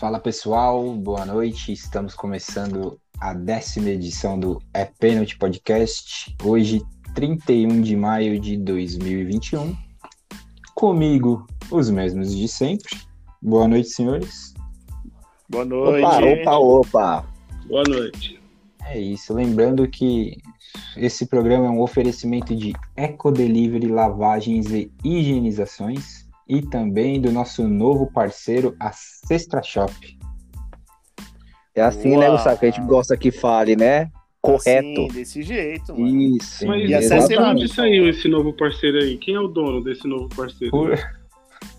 Fala pessoal, boa noite. Estamos começando a décima edição do É Pênalti Podcast. Hoje, 31 de maio de 2021. Comigo, os mesmos de sempre. Boa noite, senhores. Boa noite. Opa, opa, opa. Boa noite. É isso. Lembrando que esse programa é um oferecimento de Eco Delivery Lavagens e Higienizações e também do nosso novo parceiro, a Sextra Shop. É assim, né, Uau. Gustavo, que a gente gosta que fale, né? Correto. Sim, desse jeito, mano. Isso. E Mas acesse de exatamente. onde saiu esse novo parceiro aí? Quem é o dono desse novo parceiro? Por-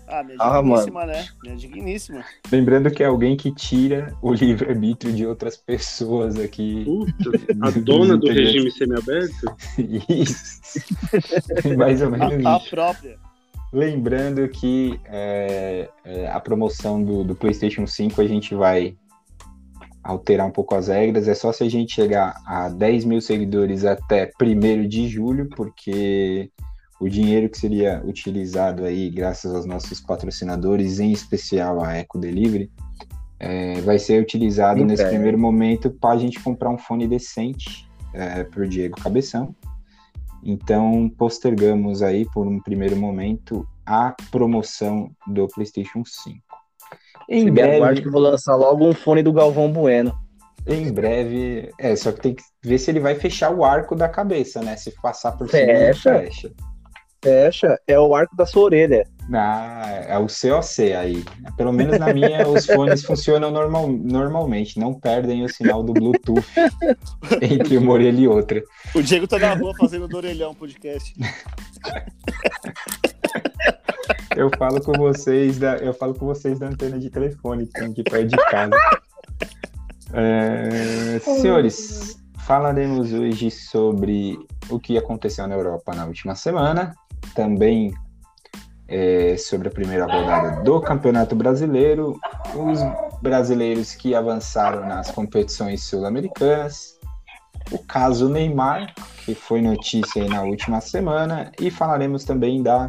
Ah, minha Ah, digníssima, né? Minha digníssima. Lembrando que é alguém que tira o livre-arbítrio de outras pessoas aqui. Puta, a dona do regime semiaberto? Isso. Mais ou menos A, a isso. própria. Lembrando que é, é, a promoção do, do PlayStation 5 a gente vai alterar um pouco as regras. É só se a gente chegar a 10 mil seguidores até 1 de julho, porque o dinheiro que seria utilizado aí, graças aos nossos patrocinadores, em especial a Eco Delivery, é, vai ser utilizado nesse primeiro momento para a gente comprar um fone decente para o Diego Cabeção. Então, postergamos aí por um primeiro momento a promoção do PlayStation 5. Em Se breve, aguarde que vou lançar logo um fone do Galvão Bueno. em breve, é, só que tem que ver se ele vai fechar o arco da cabeça, né? Se passar por cima, ele Fecha. fecha. Fecha, é o arco da sua orelha. Ah, é o COC aí. Pelo menos na minha, os fones funcionam normal, normalmente, não perdem o sinal do Bluetooth entre uma orelha e outra. O Diego tá na rua fazendo do orelhão podcast. Eu falo com vocês da, eu falo com vocês da antena de telefone que tem aqui perto de casa. É, senhores, falaremos hoje sobre o que aconteceu na Europa na última semana, também é, sobre a primeira rodada do Campeonato Brasileiro, os brasileiros que avançaram nas competições sul-americanas, o caso Neymar, que foi notícia na última semana, e falaremos também da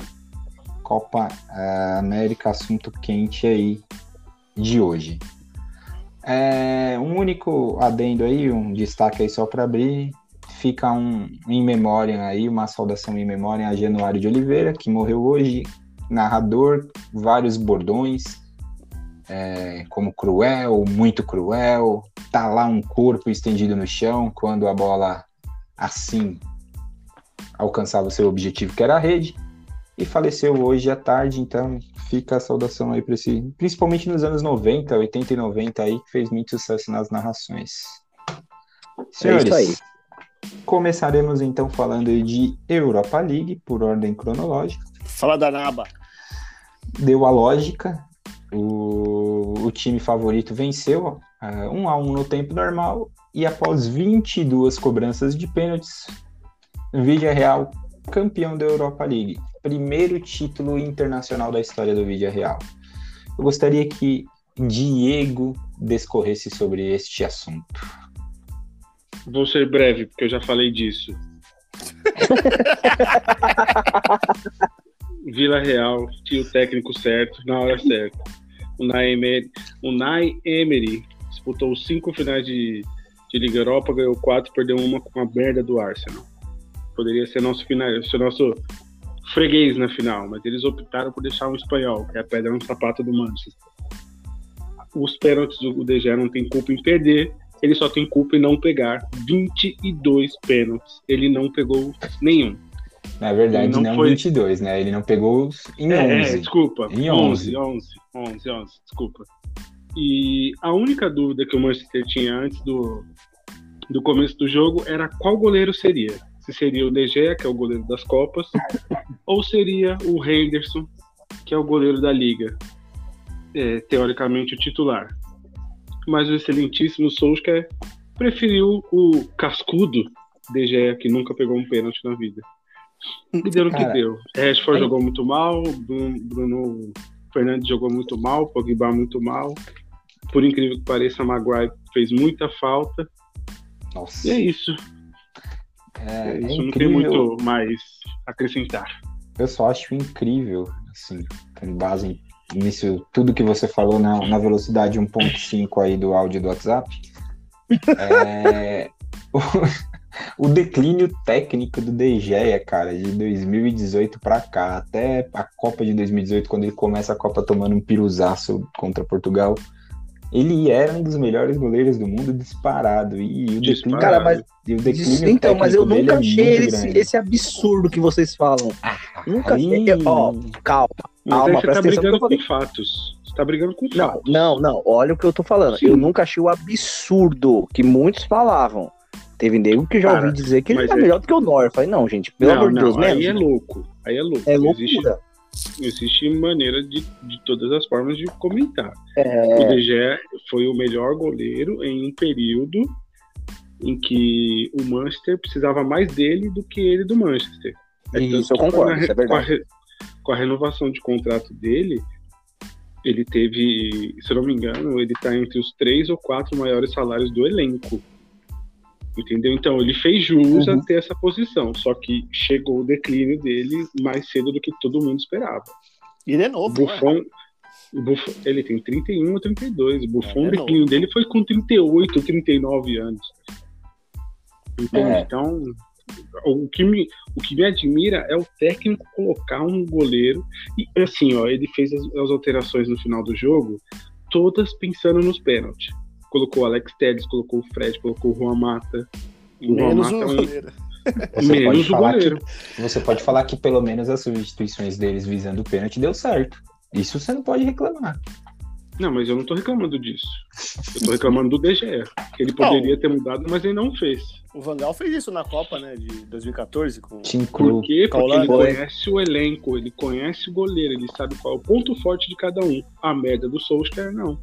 Copa eh, América, assunto quente aí de hoje. É, um único adendo aí, um destaque aí só para abrir, fica um em memória aí, uma saudação em memória a Januário de Oliveira, que morreu hoje, narrador, vários bordões, é, como cruel, muito cruel, tá lá um corpo estendido no chão quando a bola assim alcançava o seu objetivo, que era a rede e faleceu hoje à tarde, então fica a saudação aí para esse, principalmente nos anos 90, 80 e 90 aí, que fez muito sucesso nas narrações. Senhores, É isso começaremos então falando de Europa League, por ordem cronológica. Fala da Naba. Deu a lógica, o, o time favorito venceu, ah, um a um no tempo normal, e após 22 cobranças de pênaltis, Vídea Real campeão da Europa League. Primeiro título internacional da história do Vídea Real. Eu gostaria que Diego discorresse sobre este assunto. Vou ser breve, porque eu já falei disso. Vila Real tinha o técnico certo, na hora certa. O Nai Emery, o Nai Emery disputou cinco finais de, de Liga Europa, ganhou quatro, perdeu uma com a merda do Arsenal. Poderia ser nosso, final, ser nosso freguês na final, mas eles optaram por deixar um espanhol, que é a pedra no sapato do Manchester. Os pênaltis do DG não tem culpa em perder, ele só tem culpa em não pegar 22 pênaltis. Ele não pegou nenhum. Na verdade, Não não, foi- 22, né? Ele não pegou os em É, é, 11. desculpa. Em 11, 11, 11, 11, desculpa. E a única dúvida que o Manchester tinha antes do, do começo do jogo era qual goleiro seria. Se seria o De Gea, que é o goleiro das Copas, ou seria o Henderson, que é o goleiro da Liga. É, teoricamente o titular. Mas o excelentíssimo Solskjaer preferiu o cascudo De Gea, que nunca pegou um pênalti na vida. E deu no que deu. Rashford jogou muito mal, Bruno, Bruno Fernandes jogou muito mal, Pogba muito mal. Por incrível que pareça, Maguire fez muita falta. Nossa. E é isso. É, É é isso. Não tem muito mais acrescentar. Eu só acho incrível, assim, com base em nisso tudo que você falou na, na velocidade 1.5 aí do áudio do WhatsApp. É, o, o declínio técnico do De Gea, cara, de 2018 para cá, até a Copa de 2018, quando ele começa a Copa tomando um piruzaço contra Portugal, ele era um dos melhores goleiros do mundo disparado. E o declínio, Cara, mas- e o declínio Então, mas eu nunca é achei muito esse, esse absurdo que vocês falam. Nunca Aí- achei. Ó, calma. Mas Calma, aí você tá brigando com fatos. Você tá brigando com Não, fatos. não, não. Olha o que eu tô falando. Sim. Eu nunca achei o absurdo que muitos falavam. Teve nego que já Cara, ouvi dizer que ele tá é- melhor do que o Nor. Eu falei, não, gente, pelo não, amor de Deus, aí é louco. Aí é louco. É Existe, loucura. existe maneira de, de todas as formas de comentar. É, O Gea foi o melhor goleiro em um período em que o Manchester precisava mais dele do que ele do Manchester. É Isso, eu concordo, com a re- isso é verdade. Com a, com a renovação de contrato dele, ele teve, se eu não me engano, ele tá entre os três ou quatro maiores salários do elenco. Entendeu? Então ele fez jus Uhum. a ter essa posição, só que chegou o declínio dele mais cedo do que todo mundo esperava. E ele é novo, O né? Buffon, o Buffon, ele tem 31 ou 32. O Buffon, É, o declínio dele foi com 38, 39 anos. Entende? É. Então, o que, me, o que me admira é o técnico colocar um goleiro. E assim, ó, ele fez as, as alterações no final do jogo, todas pensando nos pênaltis. Colocou o Alex Telles, colocou o Fred, colocou o Juan Mata. O Juan Menos Mata o é um- goleiro. Você menos pode o falar goleiro. que você pode falar que pelo menos as substituições deles visando o pênalti deu certo. Isso você não pode reclamar. Não, mas eu não tô reclamando disso. Eu tô reclamando do DGE. Que ele poderia ter mudado, mas ele não fez. O Vangal fez isso na Copa, né, de 2014 com Te Por quê? Porque ele conhece o elenco, ele conhece o goleiro, ele sabe qual é o ponto forte de cada um. A merda do Solskjaer, não.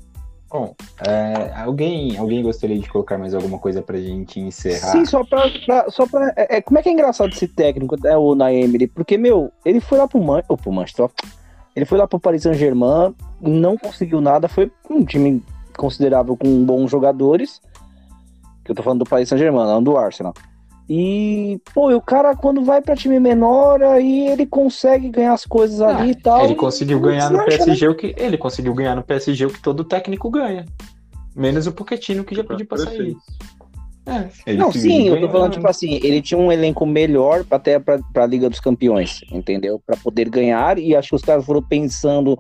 Bom, é, alguém, alguém gostaria de colocar mais alguma coisa pra gente encerrar? Sim, só pra. pra- só pra é, é, como é que é engraçado esse técnico, né, o Naemery? Porque, meu, ele foi lá pro, Man, oh, pro Manchester, ó. Ele foi lá pro Paris Saint-Germain, não conseguiu nada, foi um time considerável com bons jogadores. Que eu tô falando do Paris Saint-Germain, não do Arsenal. E, pô, e o cara, quando vai pra time menor, aí ele consegue ganhar as coisas Ah, ali e tal. Ele conseguiu ganhar no deslancha, né? PSG o que ele conseguiu ganhar no PSG o que todo técnico ganha. Menos o Pochettino que já pediu pra sair. É, Não, sim, eu tô falando, tipo assim, ele tinha um elenco melhor até pra, pra Liga dos Campeões, entendeu? Pra poder ganhar, e acho que os caras foram pensando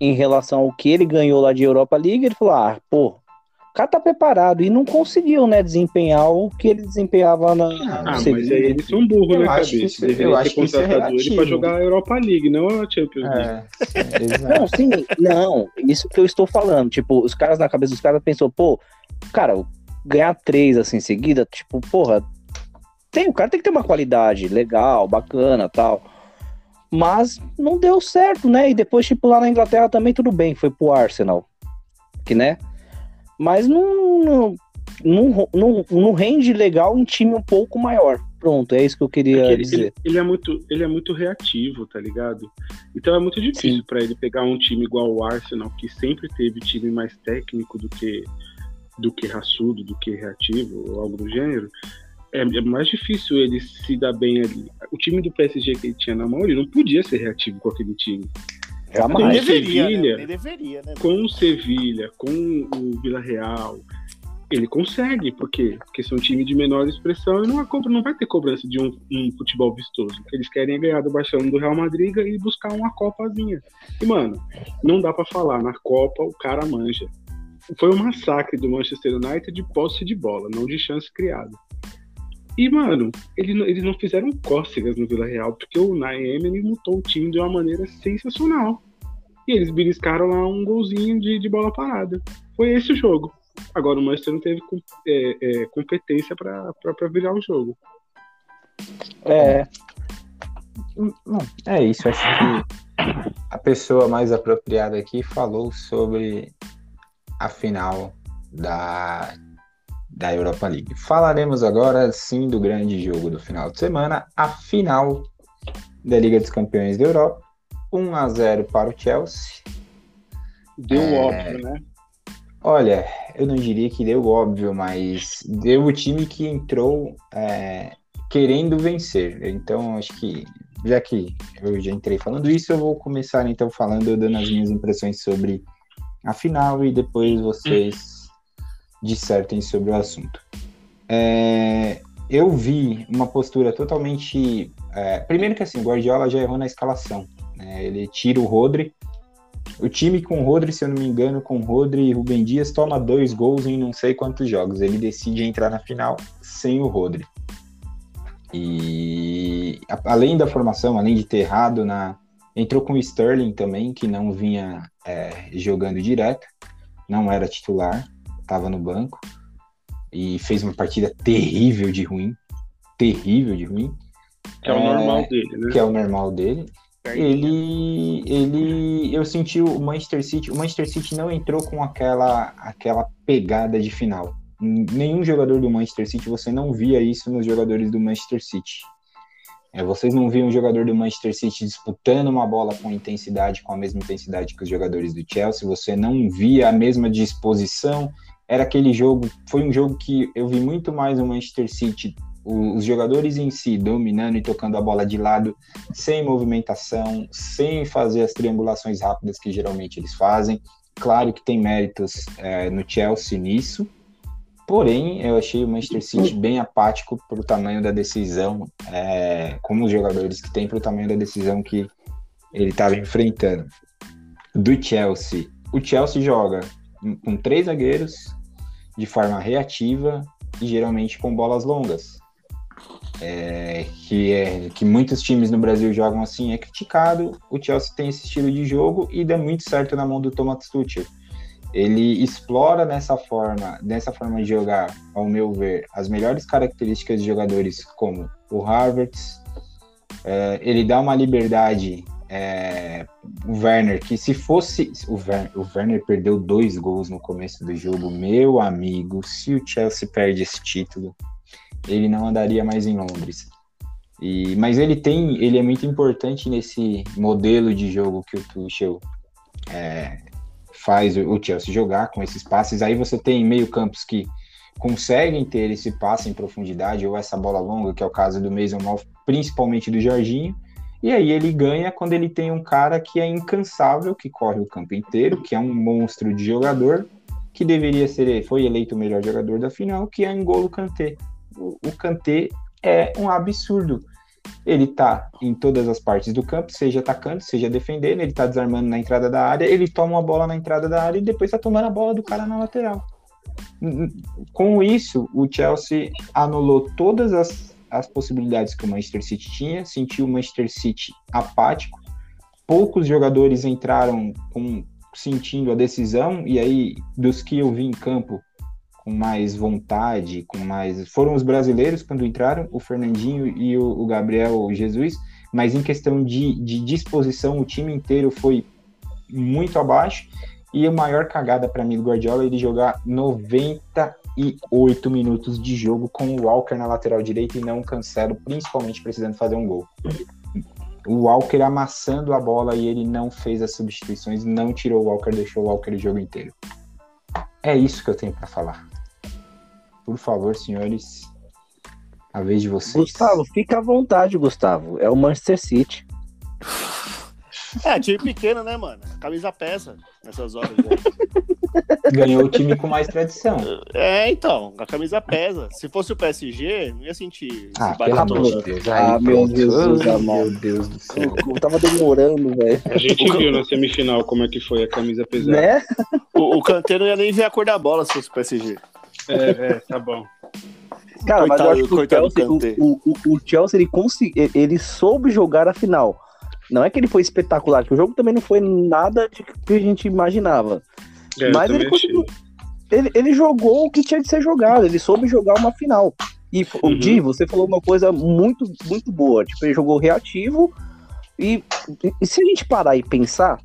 em relação ao que ele ganhou lá de Europa League, ele falou, ah, pô, o cara tá preparado, e não conseguiu, né, desempenhar o que ele desempenhava na Ah, mas aí eles são burros, né, que cabeça? isso- Deveria eu acho que isso é relativo. pra jogar a Europa League, não a Champions League. É. Não, sim, não, isso que eu estou falando, tipo, os caras na cabeça dos caras pensou, pô, cara, ganhar três assim em seguida, tipo, porra, tem, o cara tem que ter uma qualidade legal, bacana, tal. Mas não deu certo, né? E depois, tipo, lá na Inglaterra também tudo bem, foi pro Arsenal. Que, né? Mas não, não, não, não, não rende legal em time um pouco maior. Pronto, é isso que eu queria Porque ele, dizer. ele- ele é muito, ele é muito reativo, tá ligado? Então é muito difícil pra ele pegar um time igual o Arsenal, que sempre teve time mais técnico do que do que raçudo, do que reativo, ou algo do gênero. É, é mais difícil ele se dar bem ali. O time do PSG que ele tinha na mão, ele não podia ser reativo com aquele time. Jamais. Mas deveria, né? Sevilha- Nem deveria, né? Com o Sevilha, com o Vila Real, ele consegue, por quê? Porque são time de menor expressão e não, cobra- não vai ter cobrança de um, um futebol vistoso. O que eles querem é ganhar do Barcelona do Real Madrid e buscar uma copazinha. E, mano, não dá pra falar, na Copa o cara manja. Foi um massacre do Manchester United de posse de bola, não de chance criada. E, mano, ele não- eles não fizeram cócegas no Vila Real, porque o Unai Emery montou o time de uma maneira sensacional. E eles beliscaram lá um golzinho de, de bola parada. Foi esse o jogo. Agora o Manchester não teve é, é, competência pra virar o jogo. É, é isso. Acho que a pessoa mais apropriada aqui falou sobre a final da, da Europa League. Falaremos agora sim do grande jogo do final de semana, a final da Liga dos Campeões da Europa. 1 a 0 para o Chelsea. Deu É. óbvio, né? Olha, eu não diria que deu óbvio, mas deu o time que entrou é, querendo vencer. Então, acho que já que eu já entrei falando isso, eu vou começar então falando, dando as minhas impressões sobre a final e depois vocês dissertem sobre o assunto. É, eu vi uma postura totalmente. É, primeiro que assim, o Guardiola já errou na escalação. Né? Ele tira o Rodri. O time com o Rodri, se eu não me engano, com o Rodri e Rubem Dias, toma dois gols em não sei quantos jogos. Ele decide entrar na final sem o Rodri. E além da formação, além de ter errado na. Entrou com o Sterling também, que não vinha é, jogando direto, não era titular, estava no banco e fez uma partida terrível de ruim, terrível de ruim. Que é, o normal dele, né? Que é o normal dele. Ele, ele, eu senti o Manchester City. O Manchester City não entrou com aquela, aquela pegada de final. Nenhum jogador do Manchester City você não via isso nos jogadores do Manchester City. É, vocês não viam um jogador do Manchester City disputando uma bola com intensidade, com a mesma intensidade que os jogadores do Chelsea. Você não via a mesma disposição era aquele jogo, foi um jogo que eu vi muito mais o Manchester City, os jogadores em si dominando e tocando a bola de lado, sem movimentação, sem fazer as triangulações rápidas que geralmente eles fazem. Claro que tem méritos é, no Chelsea nisso, porém eu achei o Manchester City bem apático para o tamanho da decisão, é, como os jogadores que tem para o tamanho da decisão que ele estava enfrentando. Do Chelsea, o Chelsea joga com três zagueiros, de forma reativa e geralmente com bolas longas. É, que, é, que muitos times no Brasil jogam assim, é criticado. O Chelsea tem esse estilo de jogo e dá muito certo na mão do Thomas Tuchel. Ele explora nessa forma, nessa forma de jogar, ao meu ver, as melhores características de jogadores como o Harvard. É, ele dá uma liberdade é, o Werner, que se fosse. O Werner, o Werner perdeu dois gols no começo do jogo. Meu amigo, se o Chelsea perde esse título, ele não andaria mais em Londres. E, mas ele tem, ele é muito importante nesse modelo de jogo que o Tuchel é, faz o Chelsea jogar com esses passes. Aí você tem meio campos que conseguem ter esse passe em profundidade ou essa bola longa, que é o caso do Mason Mount, principalmente do Jorginho e aí ele ganha quando ele tem um cara que é incansável, que corre o campo inteiro, que é um monstro de jogador, que deveria ser, foi eleito o melhor jogador da final, que é N'Golo Kanté. O Kanté é um absurdo. Ele tá em todas as partes do campo, seja atacando, seja defendendo, ele tá desarmando na entrada da área, ele toma uma bola na entrada da área e depois tá tomando a bola do cara na lateral. Com isso, o Chelsea anulou todas as as possibilidades que o Manchester City tinha, sentiu o Manchester City apático, poucos jogadores entraram com, sentindo a decisão, e aí, dos que eu vi em campo com mais vontade, com mais. Foram os brasileiros quando entraram, o Fernandinho e o, o Gabriel Jesus, mas em questão de, de disposição, o time inteiro foi muito abaixo. E a maior cagada para mim do Guardiola é ele jogar 90 e oito minutos de jogo com o Walker na lateral direita e não Cancelo, principalmente precisando fazer um gol. O Walker amassando a bola e ele não fez as substituições, não tirou o Walker, deixou o Walker o jogo inteiro. É isso que eu tenho para falar. Por favor, senhores, a vez de vocês. Gustavo, fica à vontade, Gustavo. É o Manchester City. É, time pequeno, né, mano? A camisa pesa nessas horas. Né? Ganhou o time com mais tradição. É, então, a camisa pesa. Se fosse o PSG, não ia sentir ah, pelo amor de Deus. ah, meu Deus, Deus meu Deus do céu. Eu, tava demorando, velho. A gente viu na semifinal como é que foi a camisa pesada. Né? O, o canteiro não ia nem ver a cor da bola se fosse o PSG. É, é, tá bom. Cara, coitado, mas eu acho que o Chelsea, o, o, o, Chelsea ele, consegui, ele soube jogar a final. Não é que ele foi espetacular, que o jogo também não foi nada de que a gente imaginava. É, Mas ele, conseguiu, ele, ele, jogou o que tinha de ser jogado, ele soube jogar uma final. E o uhum. Di, você falou uma coisa muito, muito boa. Tipo, ele jogou reativo. E, e se a gente parar e pensar,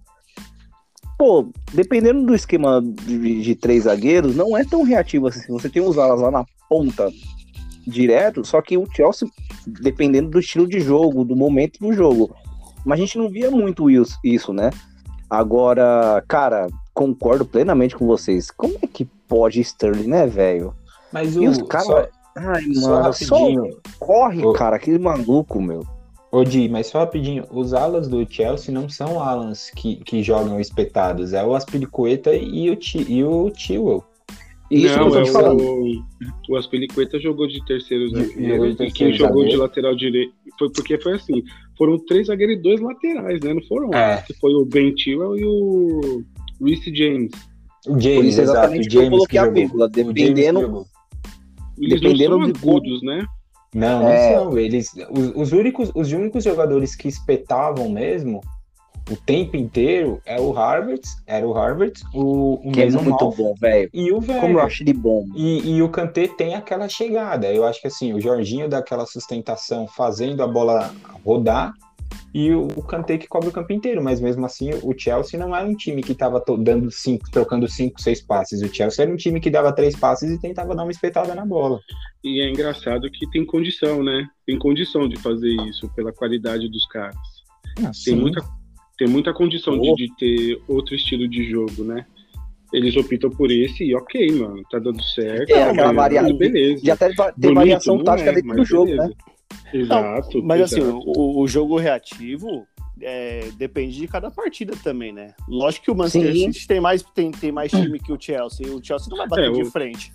pô, dependendo do esquema de, de, três zagueiros, não é tão reativo assim. Você tem os alas lá na ponta direto, só que o Chelsea, dependendo do estilo de jogo, do momento do jogo, mas a gente não via muito isso, isso, né? Agora, cara, concordo plenamente com vocês. Como é que pode Sterling, né, velho? Mas o. E os caras. Ai, mano, só, só corre, cara, aquele maluco, meu. Ô Di, mas só rapidinho, os alas do Chelsea não são alas que, que jogam espetados, é o Aspilicueta e o, Ti- e o Tewell. Isso não, é o, o Aspilicueta jogou de terceiro Jogou zagueiro. de E quem terceiro jogou de zagueiro. lateral direito foi porque foi assim: foram três zagueiros e dois laterais, né? Não foram É. que foi o Ben Chilwell e o Reece James. O James, isso exato, o exatamente que eu James coloquei que a vírgula. James Dependendo, jogou. Eles Dependendo não são de agudos, né? Não, não É. são. Eles, os, os únicos, os únicos jogadores que espetavam mesmo o tempo inteiro é o Harvard, era o Harvard, o, o que é muito bom, velho. e o Como eu acho ele bom. E, e o Kanté tem aquela chegada. Eu acho que assim, o Jorginho dá aquela sustentação fazendo a bola rodar e o, Kanté que cobre o campo inteiro. Mas mesmo assim, o Chelsea não era um time que estava dando cinco, trocando cinco, seis passes. O Chelsea era um time que dava três passes e tentava dar uma espetada na bola. E é engraçado que tem condição, né? Tem condição de fazer isso pela qualidade dos caras. Tem muita, tem muita condição de, Oh. de ter outro estilo de jogo, né? Eles optam por esse e ok, mano, tá dando certo. É, aquela variável Beleza. Já até tem Bonito, variação não tática é, dentro do jogo, beleza. né? Exato. Mas assim, exato. o, o jogo reativo é, depende de cada partida também, né? Lógico que o Manchester Sim. City tem mais, tem, tem mais time que o Chelsea. O Chelsea não vai bater É, de o- frente.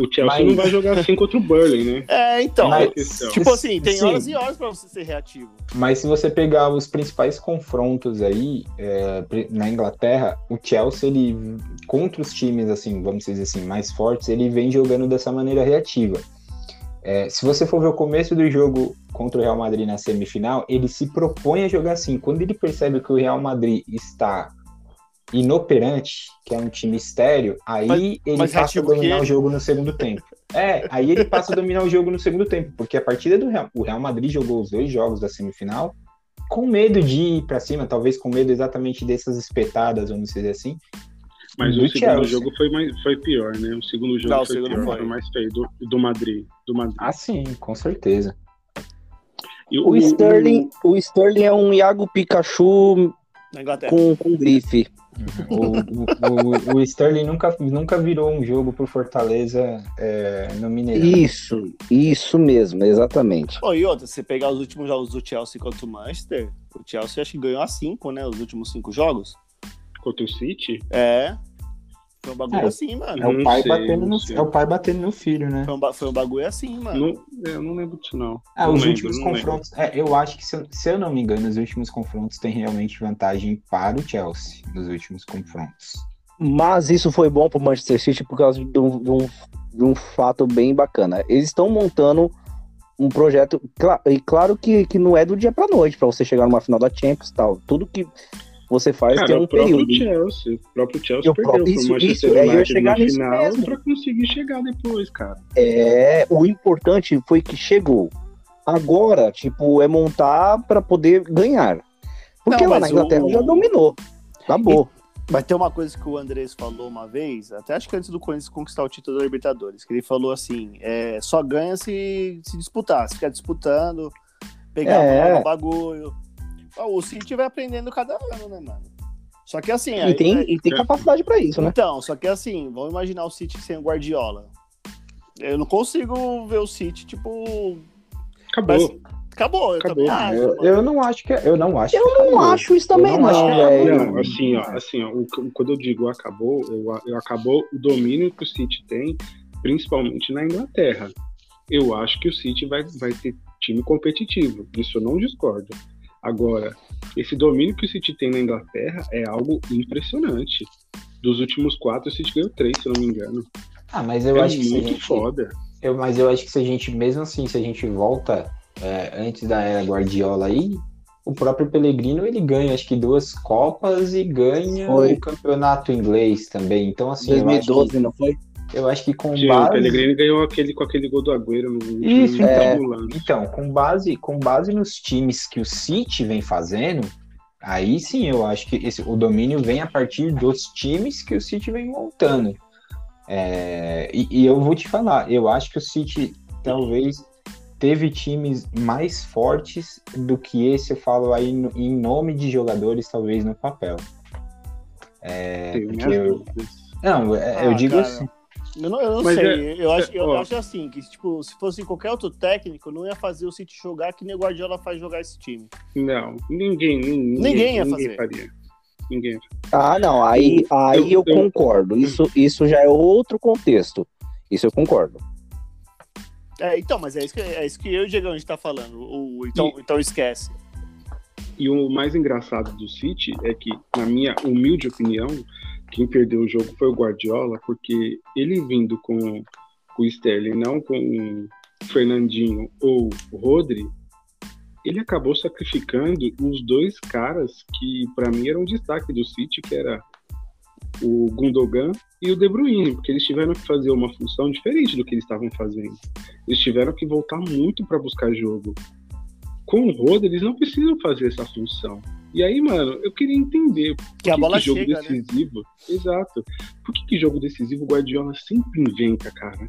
O Chelsea Mas- não vai jogar assim contra o Burnley, né? É, então. Mas- tipo assim, tem Sim. horas e horas pra você ser reativo. Mas se você pegar os principais confrontos aí é, na Inglaterra, o Chelsea, ele, contra os times, assim, vamos dizer assim, mais fortes, ele vem jogando dessa maneira reativa. É, se você for ver o começo do jogo contra o Real Madrid na semifinal, ele se propõe a jogar assim. Quando ele percebe que o Real Madrid está inoperante, que é um time estéreo, aí Mas- ele mas passa a dominar o jogo no segundo tempo. É, aí ele passa a dominar o jogo no segundo tempo, porque a partida do Real, o Real Madrid jogou os dois jogos da semifinal com medo de ir pra cima, talvez com medo exatamente dessas espetadas, vamos dizer assim. Mas Do o segundo Chelsea. jogo foi, mais, foi pior, né? O segundo jogo Não, o foi segundo pior, foi. foi mais feio. Do, do Madrid. Do Madrid. Ah, sim, com certeza. E O Sterling, o Sterling é um Iago Pikachu com, com grife. O, o, o, o Sterling nunca, nunca virou um jogo pro Fortaleza é, no Mineirão. Isso, isso mesmo, exatamente. Pô, e outra, se você pegar os últimos jogos do Chelsea contra o Manchester, o Chelsea acho que ganhou a 5, né? Os últimos cinco jogos. Contra o City? É. Foi um bagulho É, assim, mano. É o, pai sei, batendo no, sei. é o pai batendo no filho, né? Foi um, foi um bagulho assim, mano. Não, é, eu não lembro disso, não. Ah, Não os lembro, últimos confrontos. É, eu acho que, se eu, se eu não me engano, os últimos confrontos têm realmente vantagem para o Chelsea nos últimos confrontos. Mas isso foi bom pro Manchester City por causa de um, de um, de um fato bem bacana. Eles estão montando um projeto, e claro que, que não é do dia pra noite, pra você chegar numa final da Champions e tal. Tudo que você faz Cara, tem um o próprio período. Chelsea. O próprio Chelsea Eu perdeu próprio- pro isso- Manchester isso, é, eu United chegar na nisso final mesmo. pra conseguir chegar depois, cara. É, o importante foi que chegou. Agora, tipo, é montar pra poder ganhar. Porque Não, lá mas na Inglaterra o- já dominou. Acabou. Vai ter uma coisa que o Andrés falou uma vez, até acho que antes do Corinthians conquistar o título da Libertadores, que ele falou assim: é, só ganha se, se disputar, se ficar disputando, pegar É. no bagulho. O City vai aprendendo cada ano, né, mano? Só que assim. E aí- tem, aí- e tem capacidade pra isso, né? Então, só que assim, vamos imaginar o City sem o Guardiola. Eu não consigo ver o City, tipo. Acabou. Mas- Acabou, eu Acabou. também acho. Eu, eu não acho que é- eu não acho. Eu que não acabou. acho isso também, Eu não, acho que- velho. Não, assim, ó, assim, ó, o- quando eu digo acabou, eu, eu acabou o domínio que o City tem, principalmente na Inglaterra. Eu acho que o City vai, vai ter time competitivo, isso eu não discordo. Agora, esse domínio que o City tem na Inglaterra é algo impressionante. Dos últimos quatro, o City ganhou três, se eu não me engano. Ah, mas eu é acho que muito gente, foda. eu, mas eu acho que se a gente, mesmo assim, se a gente volta é, antes da era Guardiola aí, o próprio Pellegrino ele ganha acho que duas Copas e ganha Foi. o campeonato inglês também. Então, assim, eu acho, 2012, que, não foi? Eu acho que com Sim, o base. Pellegrini ganhou aquele, com aquele gol do Agüero no Isso, então. ambulante. Então, com base, com base nos times que o City vem fazendo, aí sim eu acho que esse, o domínio vem a partir dos times que o City vem montando. É, e, e eu vou te falar, eu acho que o City talvez teve times mais fortes do que esse, eu falo aí no- em nome de jogadores, talvez no papel. É, eu- não, é, eu Ah, digo cara. assim. Eu não, eu não sei. é- eu, acho, é, eu ó. acho assim, que tipo, se fosse qualquer outro técnico, não ia fazer o City jogar que nem o Guardiola faz jogar esse time. Não, ninguém, ninguém, Ninguém ia fazer. faria. Ninguém. Ah, não, aí, aí eu, eu- eu- concordo. Isso, isso já é outro contexto. Isso eu concordo. É, então, mas é isso que, é isso que eu e o Diego a gente tá falando. O, então, então esquece. E o mais engraçado do City é que, na minha humilde opinião, quem perdeu o jogo foi o Guardiola, porque ele vindo com, com o Sterling, não com o Fernandinho ou o Rodri, ele acabou sacrificando os dois caras que, para mim, eram destaque do City, que era o Gundogan e o De Bruyne, porque eles tiveram que fazer uma função diferente do que eles estavam fazendo. Eles tiveram que voltar muito para buscar jogo com o Roda, eles não precisam fazer essa função. E aí, mano, eu queria entender por Que a bola jogo chega, né? decisivo. Exato. Por que, que jogo decisivo o Guardiola sempre inventa, cara?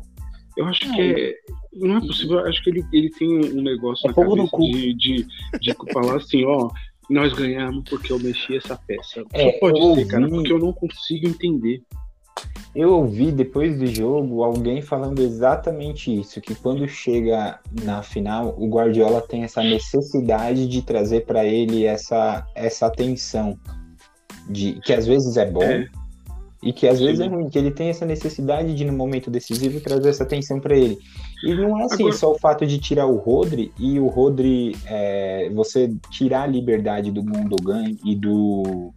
Eu acho que é. Não é possível, eu acho que ele, ele tem um negócio É na cabeça cu. de, de, de falar assim, ó. Nós ganhamos porque eu mexi essa peça. É, Só pode ser, cara, porque eu não consigo entender. Eu ouvi depois do jogo alguém falando exatamente isso, que quando chega na final, o Guardiola tem essa necessidade de trazer para ele essa, essa atenção, de que às vezes é bom É. e que às vezes Sim. é ruim, que ele tem essa necessidade de no momento decisivo trazer essa atenção para ele. E não é assim Agora- só o fato de tirar o Rodri e o Rodri é, você tirar a liberdade do Gundogan e do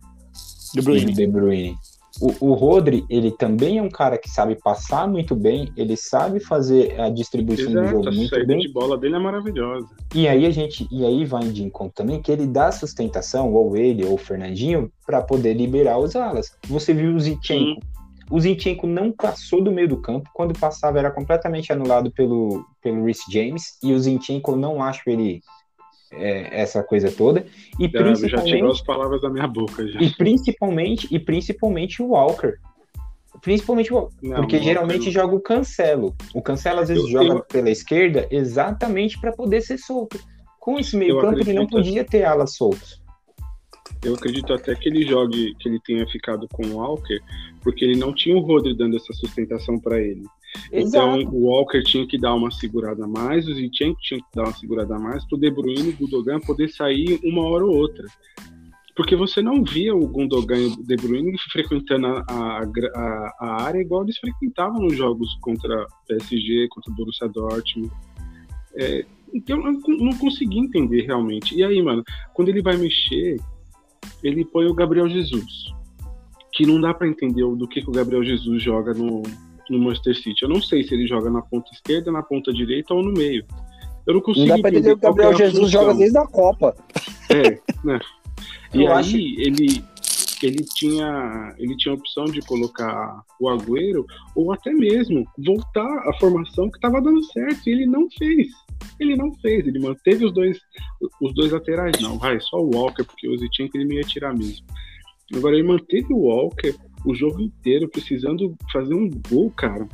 De e Bruyne. do De Bruyne. O, o Rodri, ele também é um cara que sabe passar muito bem, ele sabe fazer a distribuição do Exato, jogo a muito saída bem. de bola dele é maravilhosa. E aí a gente, e aí vai de encontro também que ele dá sustentação, ou ele, ou o Fernandinho, para poder liberar os alas. Você viu o Zinchenko. O Zinchenko não passou do meio do campo, quando passava era completamente anulado pelo, pelo Rhys James, e o Zinchenko eu não acho ele é, essa coisa toda. E Já, já principalmente tirou as palavras da minha boca já. e principalmente, e principalmente o Walker. Principalmente o Walker. Não, Porque não, geralmente eu- joga o Cancelo. O Cancelo às vezes Eu- joga eu- pela esquerda exatamente para poder ser solto. Com esse meio Eu campo ele não podia ter alas soltos. Eu acredito até que ele jogue, que ele tenha ficado com o Walker, porque ele não tinha o Rodri dando essa sustentação para ele. Então o Walker tinha que dar uma segurada a mais, o Zinchenko tinha que dar uma segurada a mais para o De Bruyne e o Gundogan poder sair uma hora ou outra. Porque você não via o Gundogan e o De Bruyne frequentando a, a, a- área igual eles frequentavam nos jogos contra PSG, contra o Borussia Dortmund. É, então eu não- consegui entender realmente. E aí, mano, quando ele vai mexer, ele põe o Gabriel Jesus. Que não dá pra entender do que, que o Gabriel Jesus joga no, no Manchester City. Eu não sei se ele joga na ponta esquerda, na ponta direita ou no meio. Eu não consigo Não dá pra entender que o que é Gabriel a Jesus função. joga desde a Copa. É, né? E Eu aí acho- ele, ele tinha ele tinha a opção de colocar o Agüero ou até mesmo voltar à formação que estava dando certo e ele não fez. Ele não fez, ele manteve os dois os dois laterais não, vai, só o Walker porque o Zitinho ele não ia tirar mesmo. Agora ele manteve o Walker o jogo inteiro precisando fazer um gol, cara.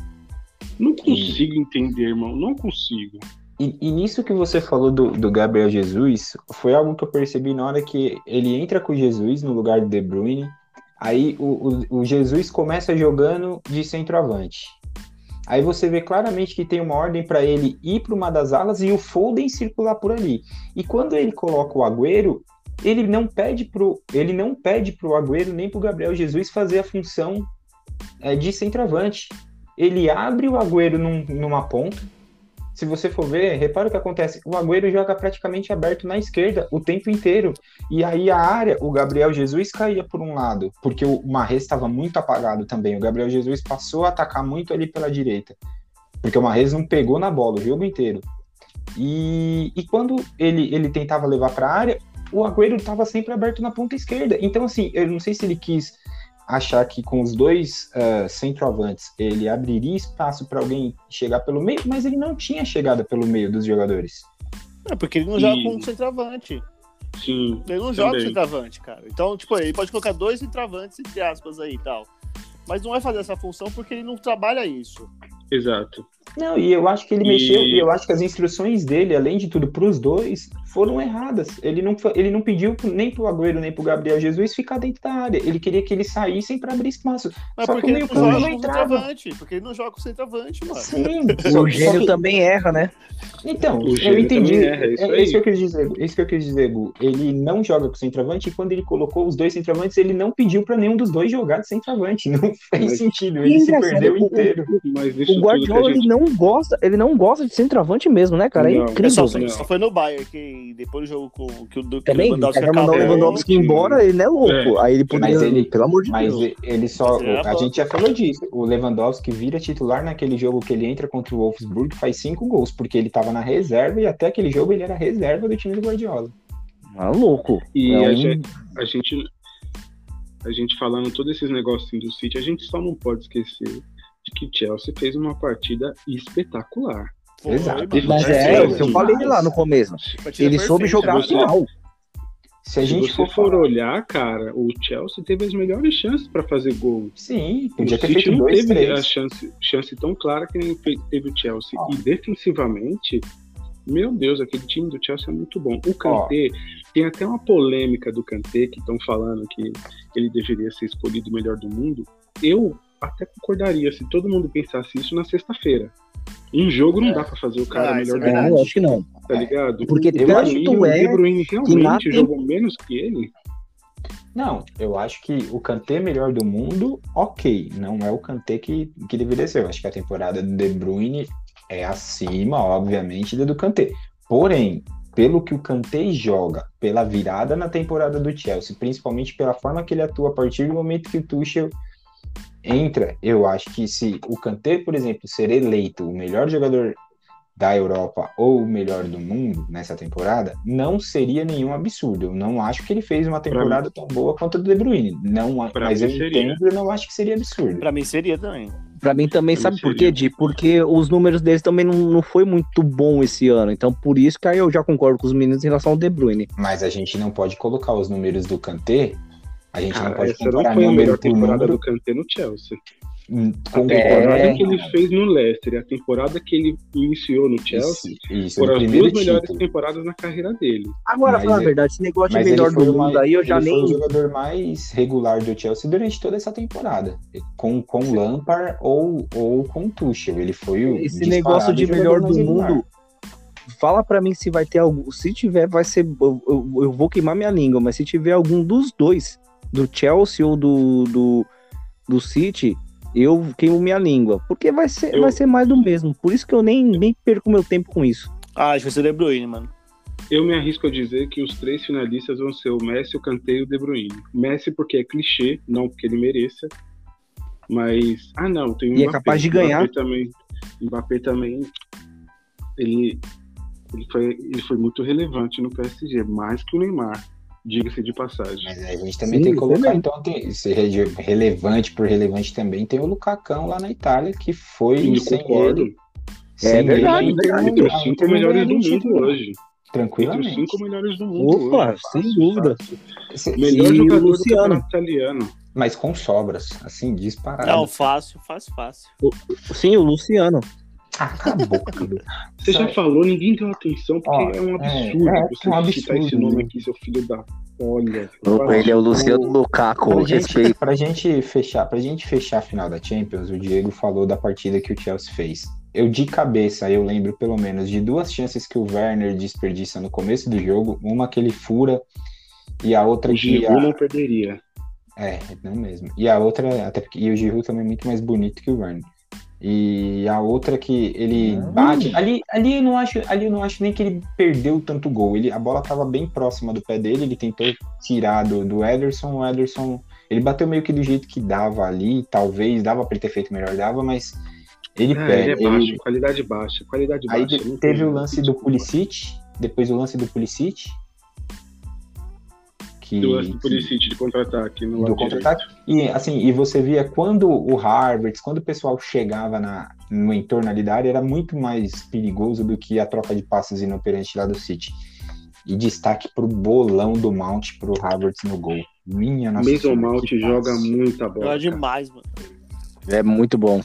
Não consigo entender, irmão, não consigo. E, e nisso que você falou do, do Gabriel Jesus, foi algo que eu percebi na hora que ele entra com o Jesus no lugar do De Bruyne. Aí o, o, o Jesus começa jogando de centroavante. Aí você vê claramente que tem uma ordem para ele ir para uma das alas e o Foden circular por ali. E quando ele coloca o Agüero, ele não pede pro ele não pede pro Agüero nem pro Gabriel Jesus fazer a função é, de centroavante. Ele abre o Agüero num- numa ponta. Se você for ver, repara o que acontece. O Agüero joga praticamente aberto na esquerda o tempo inteiro. E aí a área, o Gabriel Jesus caía por um lado, porque o Marres estava muito apagado também. O Gabriel Jesus passou a atacar muito ali pela direita. Porque o Marres não pegou na bola o jogo inteiro. E, e quando ele, ele tentava levar para a área, o Agüero estava sempre aberto na ponta esquerda. Então, assim, eu não sei se ele quis achar que com os dois ah, centroavantes ele abriria espaço para alguém chegar pelo meio, mas ele não tinha chegada pelo meio dos jogadores. É, porque ele não E- joga com um centroavante. Sim. Ele não joga com Também. centroavante, cara. Então, tipo, ele pode colocar dois centroavantes, entre aspas, aí e tal. Mas não vai fazer essa função porque ele não trabalha isso. Exato. Não, e eu acho que ele E- mexeu, e eu acho que as instruções dele, além de tudo, para os dois, foram erradas. Ele não, ele não pediu nem pro Agüero nem pro Gabriel Jesus ficar dentro da área. Ele queria que eles saíssem para abrir espaço. Mas só porque que o meio ele não não com entrava. centroavante. Porque ele não joga com centroavante, mano. Sim, O gênio que- também erra, né? Então, O eu entendi. erra, é isso é aí. isso que eu quis dizer. Isso que eu quis dizer, Gu. Ele não joga com centroavante e quando ele colocou os dois centroavantes, ele não pediu para nenhum dos dois jogar de centroavante. Não fez Mas- sentido. Ele se perdeu o- inteiro. Mas isso O Guardiola não gosta, ele não gosta de centroavante mesmo, né, cara? É Não. É incrível. só, velho. só foi no Bayern que depois do jogo com, que o, que o Também, Lewandowski acabou. Lewandowski embora, ele não é louco. Aí ele poderia, Mas ele- pelo amor de Mas Deus. ele só. Mas ele era A gente já falou disso. O Lewandowski vira titular naquele jogo que ele entra contra o Wolfsburg faz cinco gols, porque ele estava na reserva e até aquele jogo ele era reserva do time do Guardiola. Ah, louco. E É a, um- gente, a gente a gente falando todos esses negocinhos do City, a gente só não pode esquecer de que Chelsea fez uma partida espetacular. Foi, Exato. Mas é, o que eu falei lá no começo. Partida Ele soube jogar a Você- final. Se a Se gente você for, olhar, cara, o Chelsea teve as melhores chances para fazer gol. Sim, O podia ter City feito não dois, teve a três. chance, chance tão clara que nem teve o Chelsea. Ó. E defensivamente, meu Deus, aquele time do Chelsea é muito bom. O Kanté, tem até uma polêmica do Kanté, que estão falando que ele deveria ser escolhido o melhor do mundo. Eu até concordaria se todo mundo pensasse isso na sexta-feira. Em jogo não dá pra fazer o cara Ah, melhor é do É, mundo, eu acho que não. tá ligado? Porque o tanto é o De Bruyne realmente tem- jogou menos que ele. Não, eu acho que o Kanté melhor do mundo, ok. Não é o Kanté que, que deveria ser. Eu acho que a temporada do De Bruyne é acima, obviamente, da do Kanté. Porém, pelo que o Kanté joga, pela virada na temporada do Chelsea, principalmente pela forma que ele atua a partir do momento que o Tuchel entra, eu acho que se o Kanté, por exemplo, ser eleito o melhor jogador da Europa ou o melhor do mundo nessa temporada, não seria nenhum absurdo. Eu não acho que ele fez uma temporada tão boa quanto a do De Bruyne. Não, Pra mas eu seria. entendo e não acho que seria absurdo. Pra mim seria também. Pra mim também, Eu sabe por quê, Di? Porque os números deles também não, não foi muito bom esse ano. Então, por isso que aí eu já concordo com os meninos em relação ao De Bruyne. Mas a gente não pode colocar os números do Kanté. A gente não Cara, pode essa não comparar foi a melhor por temporada do Kanté no Chelsea. hum, A com temporada É. que ele fez no Leicester e a temporada que ele iniciou no Chelsea Isso, isso foram as duas melhores título. temporadas na carreira dele. Agora, Mas fala a verdade, esse negócio de melhor do mundo aí, eu já ele foi o nem. jogador mais regular do Chelsea durante toda essa temporada. Com, com o Lampard ou, ou com o Tuchel. Ele foi o Esse negócio de melhor do regular. mundo. Fala pra mim se vai ter algum. Se tiver, vai ser. Eu, eu- eu vou queimar minha língua, mas se tiver algum dos dois, do Chelsea ou do, do, do City, eu queimo minha língua. Porque vai ser, Eu- vai ser mais do mesmo. Por isso que eu nem, nem perco meu tempo com isso. Ah, acho que vai ser De Bruyne, mano. Eu me arrisco a dizer que os três finalistas vão ser o Messi, o Kanté e o De Bruyne. Messi porque é clichê, não porque ele mereça. Mas, ah não, tem o E é Mbappé. capaz de O Mbappé ganhar. também. o Mbappé também, ele, ele, foi, ele foi muito relevante no PSG, mais que o Neymar, diga-se de passagem. Mas a gente também Sim, tem que colocar, também. então, tem, ser re- relevante por relevante também, tem o Lucacão lá na Itália, que foi Eu sem concordo. ele. É sem verdade, ele, verdade. Entre os cinco não melhores do mundo hoje. Entre os Tranquilamente. cinco melhores do mundo Opa, hoje. sem dúvida. fácil. Se- Melhor E o jogador Luciano? do italiano. Mas com sobras, assim, disparado. Não, fácil, fácil, fácil. Sim, o Luciano. Ah, cala a boca, Cadu. Você já falou, ninguém deu atenção, porque Ó, é um é, absurdo é, você é um citar esse absurdo, nome né? aqui, seu filho da olha. Opa, ele é o Luciano Lukaku. Pra gente, pra gente fechar, pra gente fechar a final da Champions, o Diego falou da partida que o Chelsea fez. Eu de cabeça, eu lembro pelo menos de duas chances que o Werner desperdiça no começo do jogo, uma que ele fura e a outra O que Giroud a... não perderia. é, não mesmo. E a outra, até porque e o Giroud também é muito mais bonito que o Werner. E a outra que ele bate, ali, ali eu não acho, ali eu não acho nem que ele perdeu tanto gol. Ele, a bola estava bem próxima do pé dele, ele tentou tirar do, do Ederson, o Ederson, ele bateu meio que do jeito que dava ali, talvez dava para ele ter feito melhor, dava, mas ele É, pega, ele é baixo, ele- qualidade baixa, qualidade aí baixa. não teve o lance do Pulisic, depois o lance do Pulisic, que, Do lance do Pulisic de contra-ataque no do contra-ataque. E assim, e você via quando o Harvard, quando o pessoal chegava na, no entorno ali da área, era muito mais perigoso do que a troca de passes inoperante lá do City. E destaque pro bolão do Mount pro Harvard no gol. Minha nossa Mason senhora, Mount joga muita bola. Joga demais, mano. É muito bom.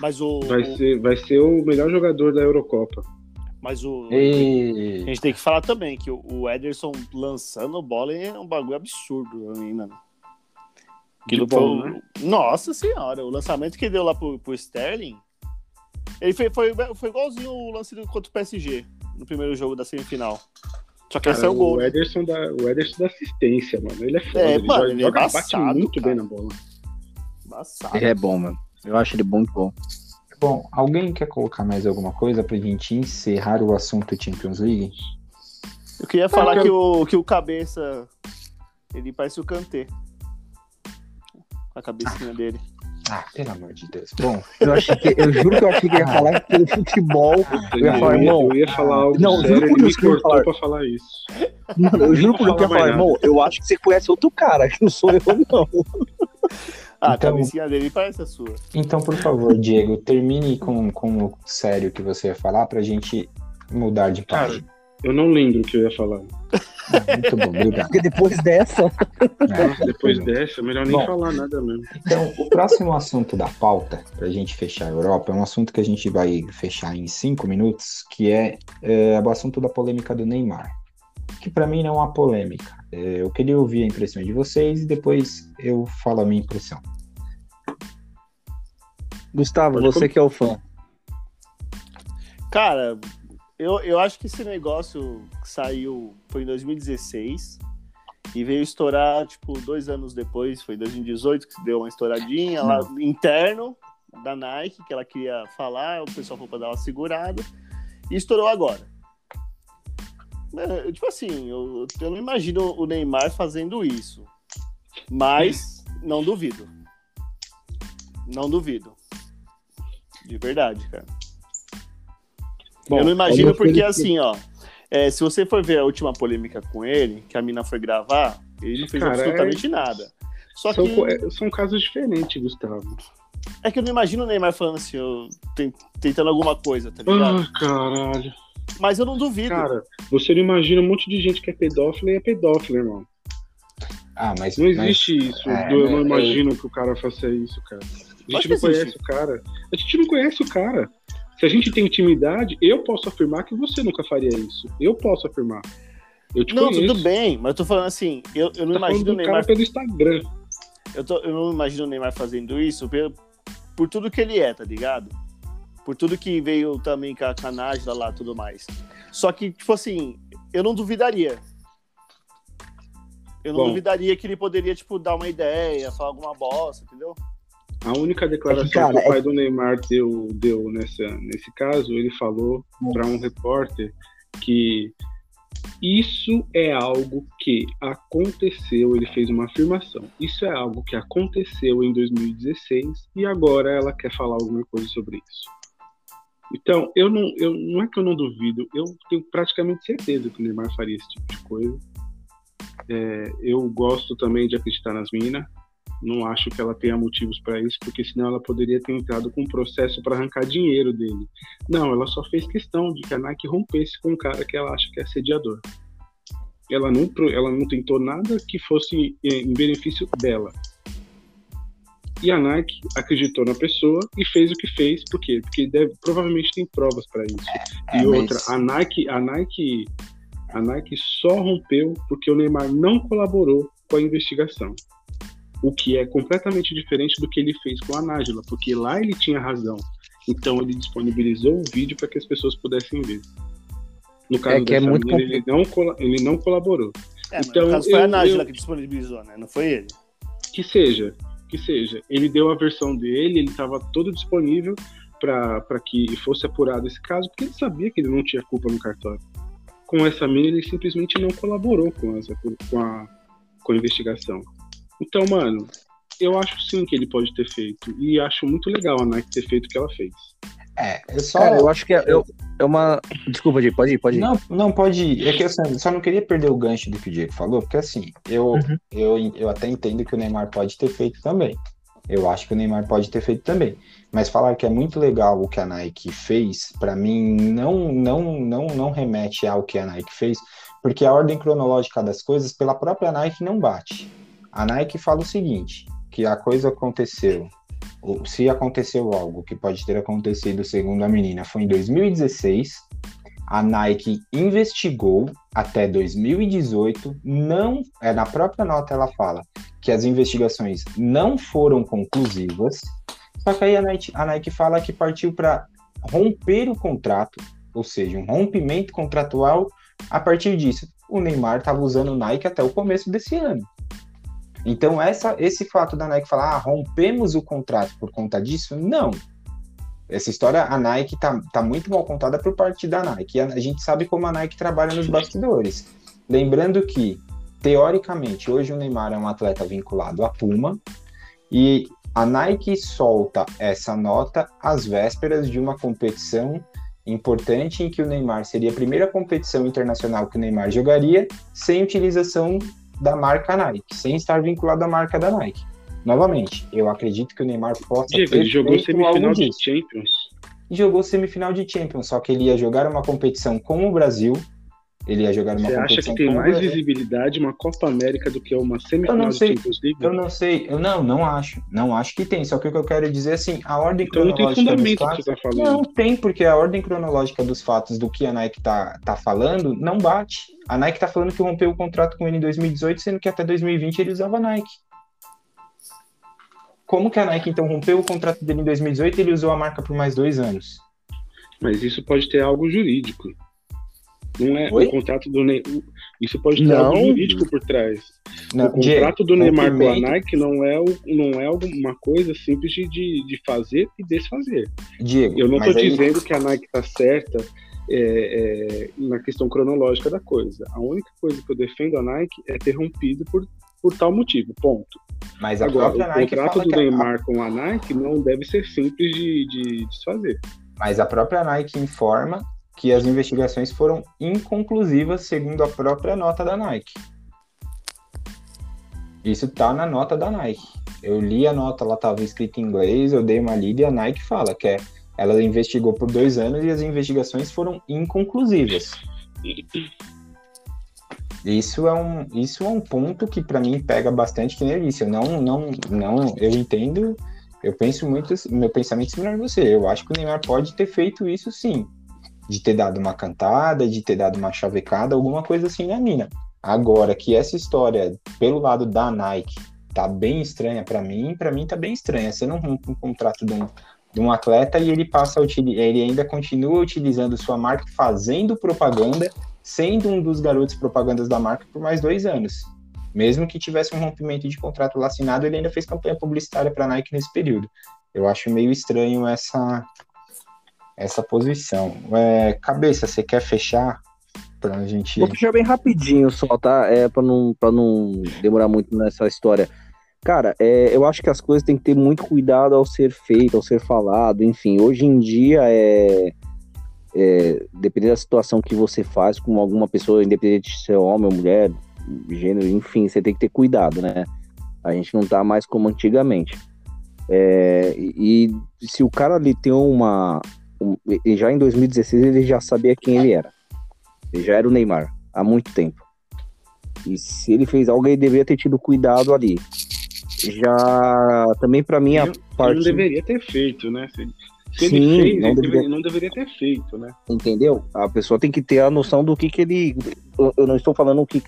Mas o. Vai ser, vai ser o melhor jogador da Eurocopa. Mas o. E... A gente tem que falar também que o, Ederson lançando bola é um bagulho absurdo pra mim, mano. Aquilo bom, foi- né? Nossa senhora, o lançamento que deu lá pro, pro Sterling. Ele foi, foi, foi igualzinho o lance do, contra o PSG no primeiro jogo da semifinal. Só que esse é Cara, o gol. o, né? Ederson da, o Ederson da assistência, mano. Ele é foda. É, ele mano, joga, ele é joga- bate muito cara. bem na bola. Embaçado. Ele é bom, mano. Eu acho ele muito bom. Bom, alguém quer colocar mais alguma coisa pra gente encerrar o assunto Champions League? Eu queria falar que, o, que o cabeça. Ele parece o Kanté. A cabecinha dele. Ah, pelo amor de Deus. Bom, Eu, achei que, eu juro que eu achei que ia falar que pelo futebol. Eu, ia falar, irmão, eu ia falar algo não, juro sério, por ele me Deus que eu ia cortou falar. pra falar isso. Mano, eu juro Não por Deus que eu ia fala falar, irmão, eu acho que você conhece outro cara, que não sou eu, não. Ah, a Então- cabecinha dele parece a sua. então, por favor, Diego, termine com, com o sério que você ia falar pra gente mudar de Cara, página. Eu não lembro o que eu ia falar. Muito bom, obrigado. Porque depois dessa. É, Depois dessa, é melhor nem Bom. falar nada mesmo. Então, o próximo assunto da pauta, para a gente fechar a Europa, é um assunto que a gente vai fechar em cinco minutos, que é, é, o assunto da polêmica do Neymar. Que para mim não é uma polêmica. É, eu queria ouvir a impressão de vocês e depois eu falo a minha impressão. Gustavo, Pode você com- que é o fã. Cara, eu, eu acho que esse negócio que saiu foi em 2016 e veio estourar, tipo, dois anos depois, foi em 2018 que deu uma estouradinha lá interno da Nike, que ela queria falar, o pessoal foi pra dar uma segurada e estourou agora. É, tipo assim, eu, eu não imagino o Neymar fazendo isso, mas não duvido. Não duvido. De verdade, cara. Bom, eu não imagino porque que- assim, ó. é, se você for ver a última polêmica com ele, que a mina foi gravar, ele não fez Cara, absolutamente nada. Só são, que é, são casos diferentes, Gustavo. é que eu não imagino o Neymar falando assim, eu, ten- tentando alguma coisa, tá ligado? Ah, caralho. Mas eu não duvido. Cara, você não imagina um monte de gente que é pedófilo e é pedófilo, irmão. Ah, mas. Não mas- existe isso. é, eu não é, imagino que o cara faça isso, cara. A gente não conhece o cara. A gente não conhece o cara. Se a gente tem intimidade, eu posso afirmar que você nunca faria isso. Eu posso afirmar. Eu te não, conheço. tudo bem, mas eu tô falando assim, eu, eu não Tá imagino o Neymar. pelo Instagram. Eu, tô- eu não imagino o Neymar fazendo isso por, por tudo que ele é, tá ligado? Por tudo que veio também com a canagem lá e tudo mais. Só que, tipo assim, eu não duvidaria. Eu não Bom. duvidaria que ele poderia, tipo, dar uma ideia, falar alguma bosta, entendeu? A única declaração cara, que o é- pai do Neymar deu, deu nessa, nesse caso, ele falou para um repórter que isso é algo que aconteceu, ele fez uma afirmação. Isso é algo que aconteceu em 2016 e agora ela quer falar alguma coisa sobre isso. Então, eu não, eu, não é que eu não duvido, eu tenho praticamente certeza que o Neymar faria esse tipo de coisa. É, eu gosto também de acreditar nas minas, não acho que ela tenha motivos para isso, porque senão ela poderia ter entrado com um processo para arrancar dinheiro dele. Não, ela só fez questão de que a Nike rompesse com um cara que ela acha que é assediador. Ela não, ela não tentou nada que fosse eh, em benefício dela. E a Nike acreditou na pessoa e fez o que fez, por quê? Porque deve, provavelmente tem provas para isso. É, e mas- outra, a Nike, a Nike, a Nike só rompeu porque o Neymar não colaborou com a investigação. O que é completamente diferente do que ele fez com a Nájila, porque lá ele tinha razão. Então ele disponibilizou o vídeo para que as pessoas pudessem ver. No caso É que é dessa muito mina, ele, não, ele não colaborou. É, mas Então, no caso foi eu- a Nájila eu- que disponibilizou, né? Não foi ele. Que seja, que seja. Ele deu a versão dele, ele estava todo disponível para que fosse apurado esse caso, porque ele sabia que ele não tinha culpa no cartório. Com essa mina, ele simplesmente não colaborou com, essa, com, a, com a investigação. Então, mano, eu acho sim que ele pode ter feito. E acho muito legal a Nike ter feito o que ela fez. É, eu só. Cara, eu acho que é, eu- é uma. Desculpa, Di, pode ir, pode ir. Não, não pode ir. É que eu só- não queria perder o gancho do que o Diego falou, porque assim, eu, Uhum. eu, eu até entendo que o Neymar pode ter feito também. Eu acho que o Neymar pode ter feito também. Mas falar que é muito legal o que a Nike fez, pra mim, não, não, não, não remete ao que a Nike fez, porque a ordem cronológica das coisas, pela própria Nike, não bate. A Nike fala o seguinte: que a coisa aconteceu, ou se aconteceu algo que pode ter acontecido segundo a menina, foi em 2016. a Nike investigou até 2018, não, é, na própria nota ela fala que as investigações não foram conclusivas, só que aí a Nike, a Nike fala que partiu para romper o contrato, ou seja, um rompimento contratual a partir disso. O Neymar estava usando Nike até o começo desse ano. Então, essa, esse fato da Nike falar, ah, rompemos o contrato por conta disso, não. Essa história, a Nike tá, tá muito mal contada por parte da Nike. A, a gente sabe como a Nike trabalha nos bastidores. Lembrando que, teoricamente, hoje o Neymar é um atleta vinculado à Puma e a Nike solta essa nota às vésperas de uma competição importante em que o Neymar seria a primeira competição internacional que o Neymar jogaria sem utilização da marca Nike, sem estar vinculado à marca da Nike. Novamente, eu acredito que o Neymar possa Diego, ter ele jogou semifinal de. Champions. Jogou semifinal de Champions, só que ele ia jogar uma competição com o Brasil. Ele ia jogar uma Você acha que tem mais visibilidade uma Copa América do que uma Eu semifinal não de sei, Champions League? Eu não sei, eu não, não acho. Não acho que tem. Só que o que eu quero dizer assim, a ordem Então não tem cronológica dos fundamento o que fatos. você tá falando. Não tem, porque a ordem cronológica dos fatos do que a Nike tá, tá falando não bate. A Nike tá falando que rompeu o contrato com ele em 2018, sendo que até 2020 ele usava Nike. Como que a Nike então rompeu o contrato dele em 2018 e ele usou a marca por mais dois anos? Mas isso pode ter algo jurídico. Não é Oi? o contrato do Neymar. Isso pode ter Não. algo jurídico por trás. Não, o contrato do Neymar com a Nike não é, o- não é alguma coisa simples de, de, fazer e desfazer. Diego, Eu não estou aí- dizendo que a Nike está certa é, é, na questão cronológica da coisa. A única coisa que eu defendo a Nike é ter rompido por, por tal motivo. Ponto. Mas a Agora, o contrato do a- Neymar com a Nike não deve ser simples de, de desfazer. Mas a própria Nike informa que as investigações foram inconclusivas, segundo a própria nota da Nike. Isso tá na nota da Nike. Eu li a nota, ela estava escrita em inglês, eu dei uma lida e a Nike fala que é, ela investigou por dois anos e as investigações foram inconclusivas. Isso é um, isso é um ponto que para mim pega bastante que nem eu disse. Eu não, não, não, eu entendo eu penso muito, meu pensamento é similar a você. Eu acho que o Neymar pode ter feito isso sim. De ter dado uma cantada, de ter dado uma chavecada, alguma coisa assim na mina. Agora, que essa história, pelo lado da Nike, tá bem estranha pra mim, pra mim tá bem estranha. Você não rompe um contrato de um, de um atleta e ele passa ele ainda continua utilizando sua marca, fazendo propaganda, sendo um dos garotos propagandas da marca por mais dois anos. Mesmo que tivesse um rompimento de contrato lá assinado, ele ainda fez campanha publicitária para Nike nesse período. Eu acho meio estranho essa essa posição. É, cabeça, você quer fechar pra gente? Vou fechar bem rapidinho só, tá? É, pra não, pra não demorar muito nessa história. Cara, é, eu acho que as coisas têm que ter muito cuidado ao ser feito, ao ser falado, enfim. Hoje em dia, é, é, dependendo da situação que você faz com alguma pessoa, independente de ser homem ou mulher, gênero, enfim, você tem que ter cuidado, né? A gente não tá mais como antigamente. É, e e se o cara ali tem uma. E já em 2016 ele já sabia quem ele era. Ele já era o Neymar há muito tempo. E se ele fez algo, ele deveria ter tido cuidado ali. Já também pra mim a Ele- Ele parte, não deveria ter feito, né? Se, se Sim, ele fez, não ele deveria- deveria- não deveria ter feito, né? entendeu? A pessoa tem que ter a noção do que que ele. Eu, eu não estou falando o que,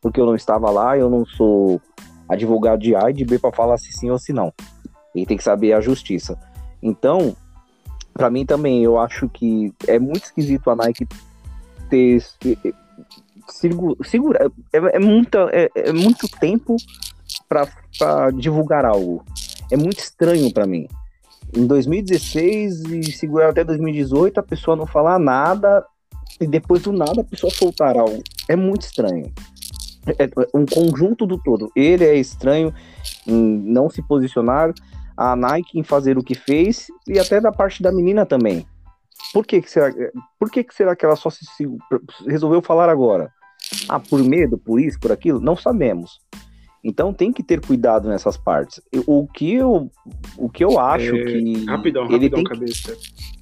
porque eu não estava lá, eu não sou advogado de A e de B para falar se sim ou se não. Ele tem que saber a justiça. Então, pra mim também, eu acho que é muito esquisito a Nike ter segu- segura, é, é, muita, é, é muito tempo pra divulgar algo. É muito estranho pra mim. Em 2016 e segurar até 2018, a pessoa não falar nada e depois do nada a pessoa soltar algo. É muito estranho. É um conjunto do todo. Ele é estranho em não se posicionar, a Nike em fazer o que fez e até da parte da menina também. Por que, que será? Por que, que será que ela só se, se resolveu falar agora? Ah, por medo, por isso, por aquilo? Não sabemos. Então tem que ter cuidado nessas partes. O que eu, o que eu acho É, que Rapidão, ele rapidão, tem cabeça.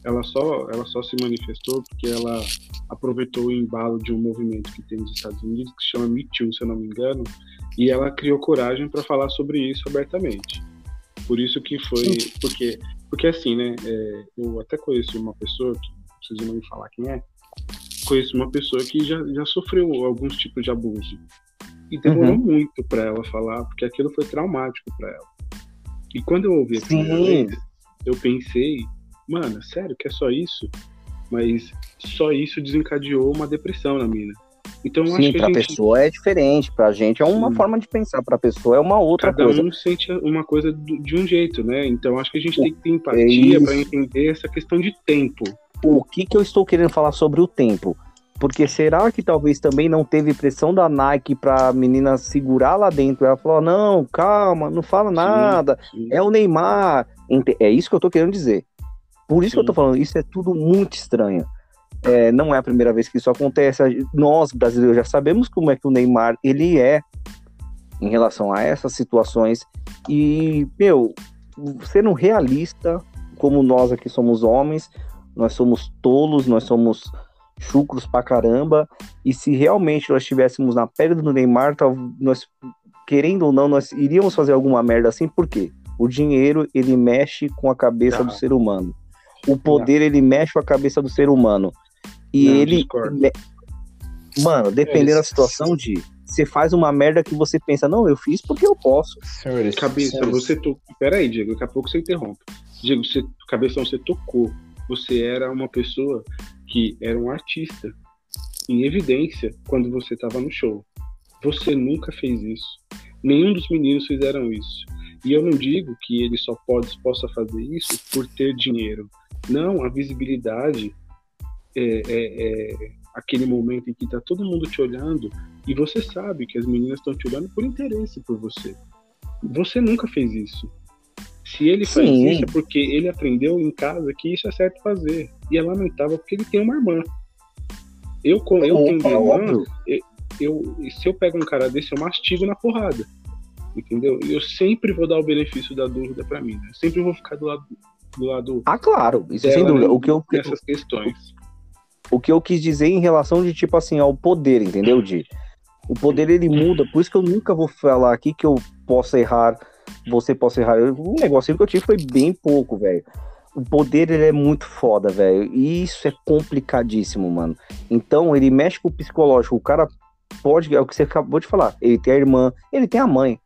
Ela só, ela só se manifestou porque ela aproveitou o embalo de um movimento que tem nos Estados Unidos que se chama Me Too, se eu não me engano, e ela criou coragem para falar sobre isso abertamente. Por isso que foi, porque, porque assim, né? é, eu até conheci uma pessoa que não preciso nem falar quem é. conheço uma pessoa que já, já sofreu alguns tipos de abuso. E demorou uhum. muito para ela falar, porque aquilo foi traumático para ela. E quando eu ouvi a primeira vez, eu pensei, mano, sério que é só isso? Mas só isso desencadeou uma depressão na mina. Então, Sim, que pra gente... pessoa é diferente, pra gente é uma Sim. forma de pensar, pra pessoa é uma outra Cada coisa. Cada um sente uma coisa de um jeito, né? Então acho que a gente o... tem que ter empatia é para entender essa questão de tempo. O que que eu estou querendo falar sobre o tempo? Porque será que talvez também não teve pressão da Nike pra menina segurar lá dentro? Ela falou: não, calma, não fala nada, sim, sim. é o Neymar. É isso que eu tô querendo dizer. Por isso sim. que eu tô falando, isso é tudo muito estranho. É, não é a primeira vez que isso acontece. Nós, brasileiros, já sabemos como é que o Neymar ele é em relação a essas situações. E, meu, sendo realista, como nós aqui somos homens, nós somos tolos, nós somos chucros pra caramba. E se realmente nós estivéssemos na pele do Neymar, nós, querendo ou não, nós iríamos fazer alguma merda assim, por quê? O dinheiro, ele mexe com a cabeça do ser humano. O poder, ele mexe com a cabeça do ser humano. E não, ele. Discordo. Mano, dependendo é da situação de. Você faz uma merda que você pensa, não, eu fiz porque eu posso. Senhores, cabeça, senhores. você tocou. Pera aí, Diego, daqui a pouco você interrompe. Diego, você, cabeção, você tocou. Você era uma pessoa que era um artista. Em evidência quando você estava no show. Você nunca fez isso. Nenhum dos meninos fizeram isso. E eu não digo que ele só pode, possa fazer isso por ter dinheiro. Não, a visibilidade é, é, é aquele momento em que está todo mundo te olhando e você sabe que as meninas estão te olhando por interesse por você. Você nunca fez isso. Se ele faz Sim. isso é porque ele aprendeu em casa que isso é certo fazer. E é lamentável porque ele tem uma irmã. Eu, eu Opa, tenho uma irmã, eu, eu, se eu pego um cara desse, eu mastigo na porrada. Entendeu? Eu sempre vou dar o benefício da dúvida para mim. Né? Eu sempre vou ficar do lado do lado. Ah, claro, isso sem dúvida. O que eu essas questões o que eu quis dizer em relação de tipo assim ao poder, entendeu? De o poder ele muda, por isso que eu nunca vou falar aqui que eu possa errar, você possa errar. O negócio que eu tive foi bem pouco, velho. O poder ele é muito foda, velho. E isso é complicadíssimo, mano. Então ele mexe com o psicológico. O cara pode, é o que você acabou de falar. Ele tem a irmã, ele tem a mãe.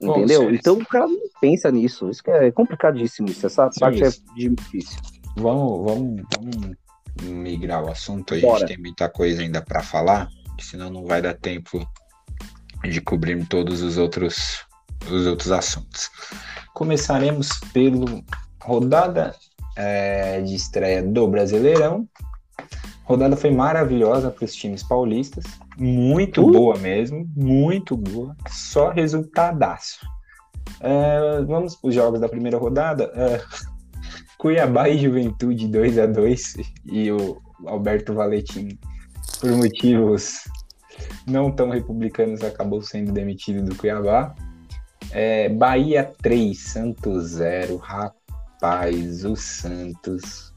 Entendeu? Então o cara não pensa nisso. Isso é complicadíssimo. Isso. Essa sim, parte isso. é difícil. Vamos, vamos, vamos migrar o assunto, a Bora. gente tem muita coisa ainda para falar, senão não vai dar tempo de cobrir todos os outros, os outros assuntos. Começaremos pelo rodada é, de estreia do Brasileirão. A rodada foi maravilhosa para os times paulistas, muito uh. boa mesmo, muito boa, só resultadaço. É, vamos para os jogos da primeira rodada. É, Cuiabá e Juventude 2 a 2 e o Alberto Valetim, por motivos não tão republicanos, acabou sendo demitido do Cuiabá. É, Bahia 3, Santos 0. Rapaz, o Santos.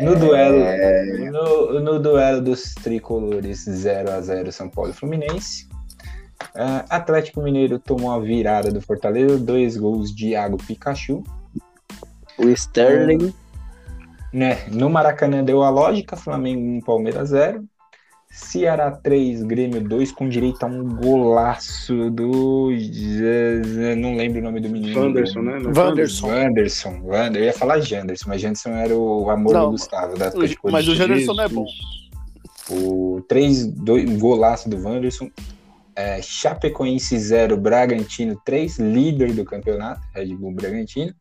No, é... duelo, no, no, duelo dos tricolores 0 a 0 São Paulo e Fluminense. Uh, Atlético Mineiro tomou a virada do Fortaleza, dois gols de Iago Pikachu. O Sterling. Né, no Maracanã deu a lógica, Flamengo 1, Palmeiras 0. Ceará 3, Grêmio 2, com direito a um golaço do. Não lembro o nome do menino. Wanderson, né? Wanderson. Wanderson. Wander. Eu ia falar Janderson, mas Janderson era o amor não, do Gustavo. Da o, mas o Janderson não é bom. O 3, 2, golaço do Wanderson. É, Chapecoense 0, Bragantino 3, líder do campeonato, Red Bull Bragantino.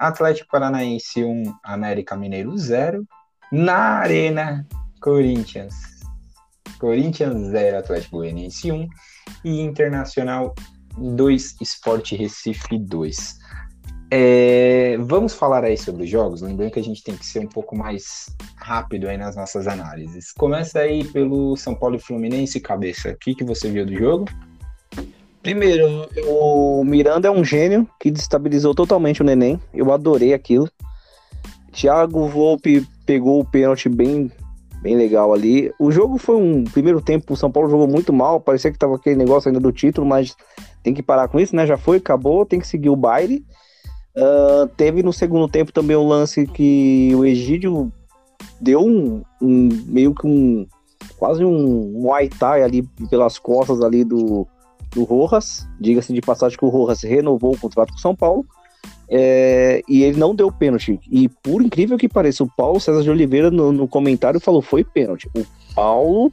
Atlético Paranaense 1, América Mineiro 0. Na Arena, Corinthians. Corinthians 0, Atlético Goianiense 1. E Internacional 2, Sport Recife 2. É, vamos falar aí sobre os jogos, lembrando que a gente tem que ser um pouco mais rápido aí nas nossas análises. Começa aí pelo São Paulo e Fluminense, cabeça. O que, que você viu do jogo? Primeiro, o Miranda é um gênio que destabilizou totalmente o neném. Eu adorei aquilo. Thiago Volpe pegou o pênalti bem, bem legal ali. O jogo foi um primeiro tempo, o São Paulo jogou muito mal, parecia que tava aquele negócio ainda do título, mas tem que parar com isso, né? Já foi, acabou, tem que seguir o baile. Uh, teve no segundo tempo também o lance que o Egídio deu um, um meio que um quase um Muay Thai ali pelas costas ali do, do Rojas. Diga-se de passagem que o Rojas renovou o contrato com o São Paulo. É, e ele não deu pênalti. E por incrível que pareça, o Paulo César de Oliveira no, no comentário falou foi pênalti. O Paulo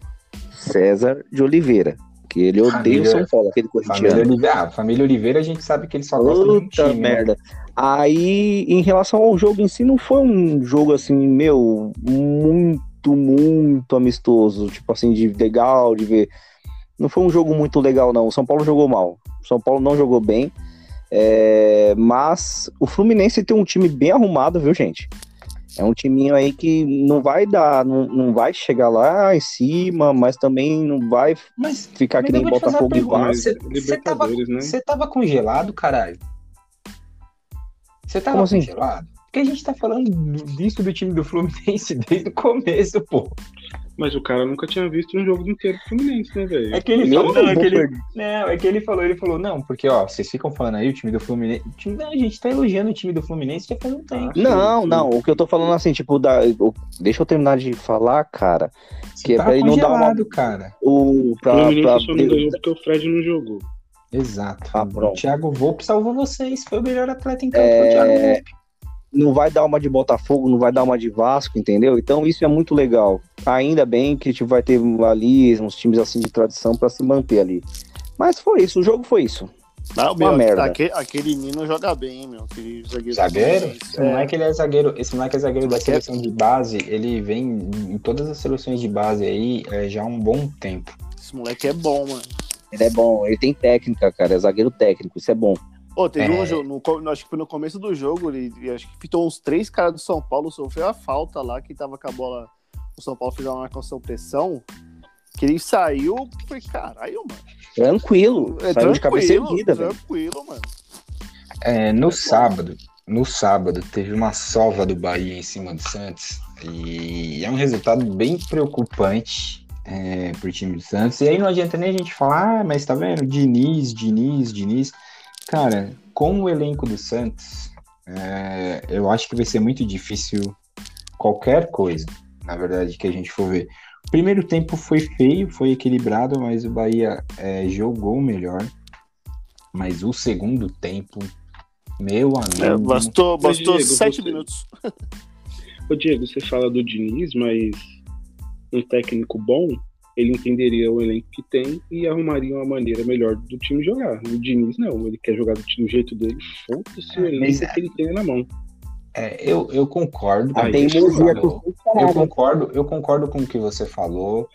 César de Oliveira. Que ele odeia Família- o São Paulo, aquele Família corintiano. Oliveira, ah, família Oliveira, a gente sabe que ele só gosta de um Puta time. né? merda. Aí, em relação ao jogo em si, não foi um jogo assim, meu, muito, muito amistoso. Tipo assim, de legal, de ver. Não foi um jogo muito legal, não. O São Paulo jogou mal. O São Paulo não jogou bem. É, mas o Fluminense tem um time bem arrumado, viu, gente? É um timinho aí que não vai dar, não, não vai chegar lá em cima, mas também não vai Mas ficar que nem Botafogo e. Vasco. Você- tava- né? Você tava congelado, caralho? Você tava Como assim? congelado? Porque a gente tá falando disso do time do Fluminense desde o começo, pô. Mas o cara nunca tinha visto um jogo inteiro do Fluminense, né, velho? É que ele falou, não não, é que ele, não, é que ele falou, ele falou, não, porque ó, vocês ficam falando aí o time do Fluminense. time- não, a gente tá elogiando o time do Fluminense já faz um tempo. Ah, Não, sim, não, o que eu tô falando assim, tipo, da, o- deixa eu terminar de falar, cara. Você que é tá pra ele não dar uma- cara. O, O pra, Fluminense pra- só não ganhou porque o Fred não jogou. Exato. Ah, o. Thiago Volpe salvou vocês. Foi o melhor atleta em campo, É, o Thiago Volpe. Não vai dar uma de Botafogo, não vai dar uma de Vasco, entendeu? Então isso é muito legal. Ainda bem que tipo, vai ter ali uns times assim de tradição pra se manter ali. Mas foi isso, o jogo foi isso. Não, Uma meu, merda. Aquele, aquele menino joga bem, hein, meu. Aquele zagueiro. Zagueiro? Esse É. moleque ele é zagueiro. Esse moleque é zagueiro da seleção de base. Ele vem em todas as seleções de base aí é, já há um bom tempo. Esse moleque é bom, mano. Ele é bom, ele tem técnica, cara, é zagueiro técnico, isso é bom. Ô, teve É. um jogo, no, acho que foi no começo do jogo, ele, ele acho que fitou uns três caras do São Paulo, sofreu a falta lá, que tava com a bola, o São Paulo fez uma marcação pressão, que ele saiu, foi caralho, mano. Tranquilo, É saiu de cabeça tranquilo, erguida, velho. tranquilo, mano. É, no sábado, no sábado, teve uma sova do Bahia em cima do Santos. E é um resultado bem preocupante é, pro time do Santos. E aí não adianta nem a gente falar, ah, mas tá vendo? Diniz, Diniz, Diniz. Cara, com o elenco do Santos, é, eu acho que vai ser muito difícil qualquer coisa, na verdade, que a gente for ver. O primeiro tempo foi feio, foi equilibrado, mas o Bahia é, jogou melhor. Mas o segundo tempo, meu amigo. É, bastou bastou Diego, sete você- minutos. Ô, Diego, você fala do Diniz, mas um técnico bom, ele entenderia o elenco que tem e arrumaria uma maneira melhor do time jogar. O Diniz não, ele quer jogar do, time- do jeito dele, foda-se o É, mas elenco que ele tem na mão. É, eu, eu concordo. A teimosia eu- Eu concordo, eu concordo com o que você falou.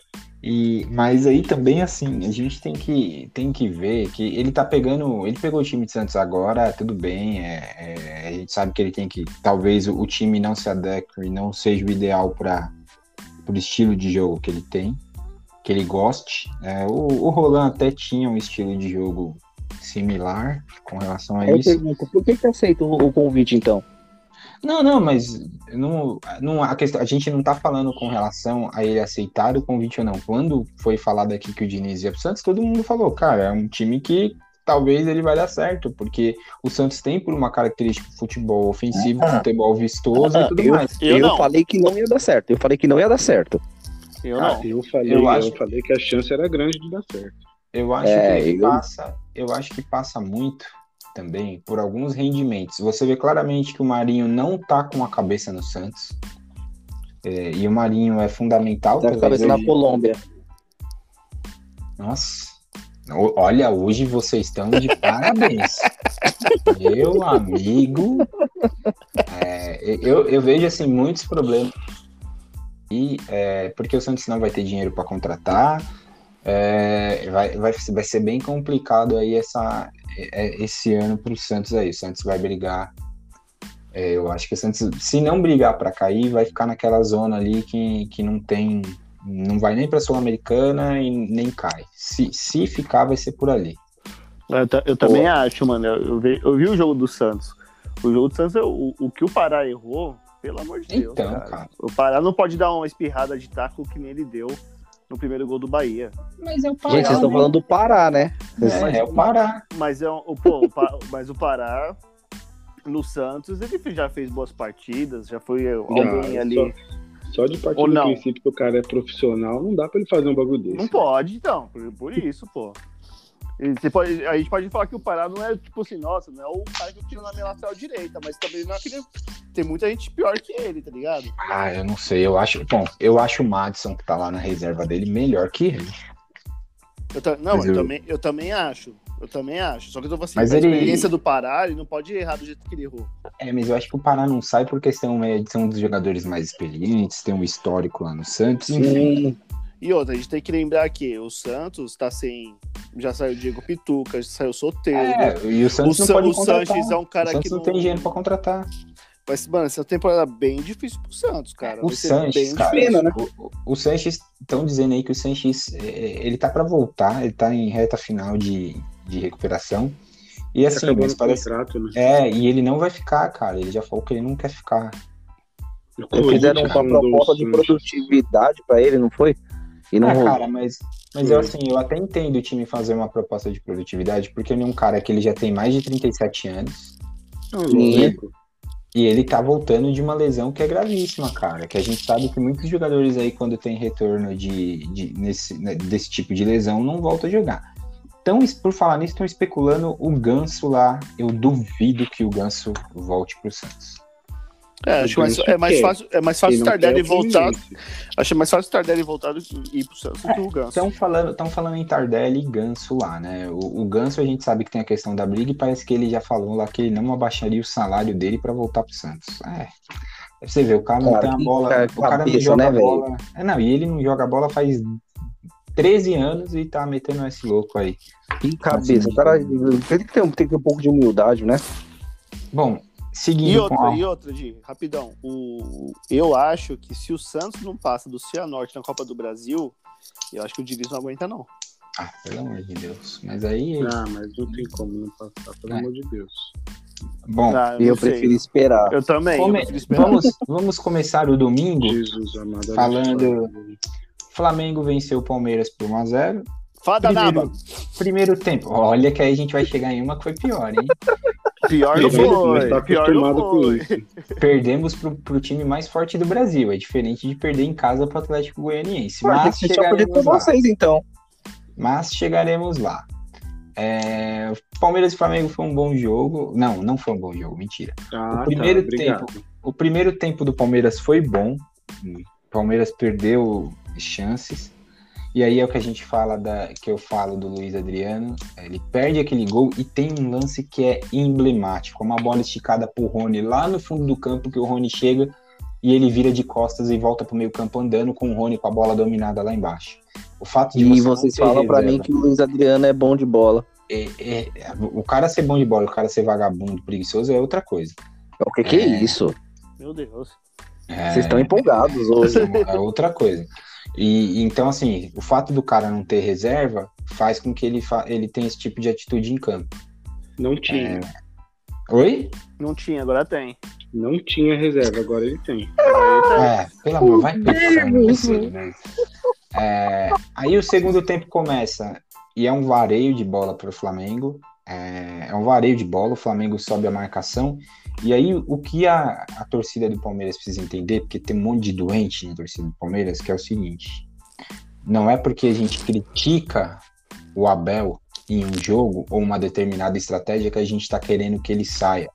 E, mas aí também assim, a gente tem que, tem que ver que ele tá pegando. Ele pegou o time de Santos agora, tudo bem. é- é, a gente sabe que ele tem que. Talvez o, o time não se adeque e não seja o ideal para o estilo de jogo que ele tem, que ele goste. É, o, o Roland até tinha um estilo de jogo similar com relação a Eu isso. pergunto, por que que aceita o, o convite então? Não, não, mas não, não, a, questão, a gente não tá falando com relação a ele aceitar o convite ou não. Quando foi falado aqui que o Diniz ia pro Santos, todo mundo falou, cara, é um time que talvez ele vai dar certo, porque o Santos tem por uma característica futebol ofensivo, futebol vistoso e tudo eu, mais. Eu eu não. falei que não ia dar certo. Eu falei que não ia dar certo. Eu Ah, não. Eu falei, Eu eu, acho- falei que a chance era grande de dar certo. Eu acho É, que eu- passa, eu acho que passa muito também por alguns rendimentos. Você vê claramente que o Marinho não tá com a cabeça no Santos. É, e o Marinho é fundamental. Tá com a cabeça na hoje- Colômbia. Nossa. O- Olha, hoje vocês estão de parabéns. Meu amigo. é, eu, eu vejo assim muitos problemas. E, é, porque o Santos não vai ter dinheiro para contratar. é, vai, vai, vai ser bem complicado aí essa, é, esse ano para o Santos aí. O Santos vai brigar. é, eu acho que o Santos, se não brigar para cair, vai ficar naquela zona ali que, que não tem não vai nem para Sul-Americana e nem cai. Se, se ficar, vai ser por ali. Eu, ta- eu também acho, mano. Eu, eu vi, eu vi o jogo do Santos. O jogo do Santos, o, o que o Pará errou, pelo amor de Deus. Então, cara. cara. O Pará não pode dar uma espirrada de taco que nem ele deu no primeiro gol do Bahia. Mas é o Gente, vocês estão falando do Pará, né? É, é o Pará. Mas é um- o pô, o Pa- mas o Pará no Santos ele já fez boas partidas, já foi alguém Já, ali. só- Só de partir do princípio que o cara é profissional, não dá pra ele fazer um bagulho desse. Não pode, então. Por, por isso, pô. E você pode- a gente pode falar que o Pará não é, tipo assim, nossa, não é o cara que eu tiro na minha lateral direita, mas também não é aquele. Tem muita gente pior que ele, tá ligado? Ah, eu não sei. Eu acho. Bom, eu acho o Madison, que tá lá na reserva dele, melhor que ele. Eu ta- não, eu, eu- também, eu também acho. Eu também acho. Só que eu tô falando assim, Mas a ele- experiência do Pará, ele não pode errar do jeito que ele errou. É, mas eu acho que o Pará não sai por questão é, de ser um dos jogadores mais experientes, tem um histórico lá no Santos. Sim. E outra, a gente tem que lembrar que o Santos tá sem. Já saiu o Diego Pituca, já saiu o Soteldo. É, e o o, Santos não San- pode o. Sanches é um o cara Santos que não não tem dinheiro pra contratar. Mas, mano, essa temporada é bem difícil pro Santos, cara. O Sanches, bem cara, difícil. né? o, o- o Sanches, estão dizendo aí que o Sanches, é, ele tá pra voltar, ele tá em reta final de, de recuperação. E assim, mas parece... contrato, né? É, e ele não vai ficar, cara, ele já falou que ele não quer ficar. O Fizeram uma proposta o de produtividade pra ele, não foi? E não ah, rolou. cara, mas, mas eu assim, eu até entendo o time fazer uma proposta de produtividade, porque ele é um cara que ele já tem mais de 37 anos, Não, lógico. e ele tá voltando de uma lesão que é gravíssima, cara. Que a gente sabe que muitos jogadores aí, quando tem retorno de, de- nesse, né, desse tipo de lesão, não voltam a jogar. Então, por falar nisso, estão especulando o Ganso lá. Eu duvido que o Ganso volte pro Santos. É, acho que mais- é mais fácil, é mais fácil não Tardelli é voltar. Acho mais fácil o Tardelli voltar do que ir pro Santos do que o Ganso. Estão falando, tão falando em Tardelli e Ganso lá, né? O, o Ganso a gente sabe que tem a questão da briga e parece que ele já falou lá que ele não abaixaria o salário dele pra voltar pro Santos. É. Pra Você vê, o cara não Cara, tem a bola. cara- o cara não cabeça, joga né, bola. É, não, e ele não joga a bola faz 13 anos e tá metendo esse louco aí. Que cabeça. O cara tem que, ter, um- tem que ter um pouco de humildade, né? Bom, seguindo E outra, a- e outra, Di, rapidão. O, eu acho que se o Santos não passa do Cianorte na Copa do Brasil, eu acho que o Diniz não aguenta, não. Ah, pelo amor de Deus. Mas aí. Ah, mas não tem como não passar, pelo É. amor de Deus. Bom, Ah, E eu sei. prefiro esperar. Eu também, eu come- prefiro esperar. vamos, vamos começar o domingo. Jesus amado. Falando- Flamengo venceu o Palmeiras por 1x0. Fada naba. Primeiro, primeiro tempo. Olha que aí a gente vai chegar em uma que foi pior, hein? Pior não Mas tá foi. Pior não acostumado com foi. isso. Perdemos pro, pro time mais forte do Brasil. É diferente de perder em casa pro Atlético Goianiense. Pô, Mas chegaremos lá. vocês, então. Mas chegaremos lá. É, Palmeiras e Flamengo foi um bom jogo. Não, não foi um bom jogo, mentira. Ah, O primeiro tá, obrigado. O primeiro tempo do Palmeiras foi bom. O Palmeiras perdeu chances. E aí é o que a gente fala da que eu falo do Luiz Adriano. Ele perde aquele gol e tem um lance que é emblemático, uma bola esticada pro Rony lá no fundo do campo que o Rony chega e ele vira de costas e volta pro meio-campo andando com o Rony com a bola dominada lá embaixo. O fato de E você vocês falam pra reserva- mim que o Luiz Adriano é bom de bola. é- é- o cara ser bom de bola, e o cara ser vagabundo, preguiçoso é outra coisa. O que, que é É. isso? Meu Deus. É, Vocês estão empolgados hoje. É outra coisa. E e então, assim, o fato do cara não ter reserva faz com que ele, fa ele tenha esse tipo de atitude em campo. Não tinha. Oi? Não tinha, agora tem. Não tinha reserva, agora ele tem. Tem. É, pelo amor, vai pensando né? É, aí o segundo tempo começa e é um vareio de bola para o Flamengo. É, é um vareio de bola, o Flamengo sobe a marcação. E aí o que a, a torcida do Palmeiras precisa entender, porque tem um monte de doente na torcida do Palmeiras, que é o seguinte: não é porque a gente critica o Abel em um jogo ou uma determinada estratégia que a gente está querendo que ele saia.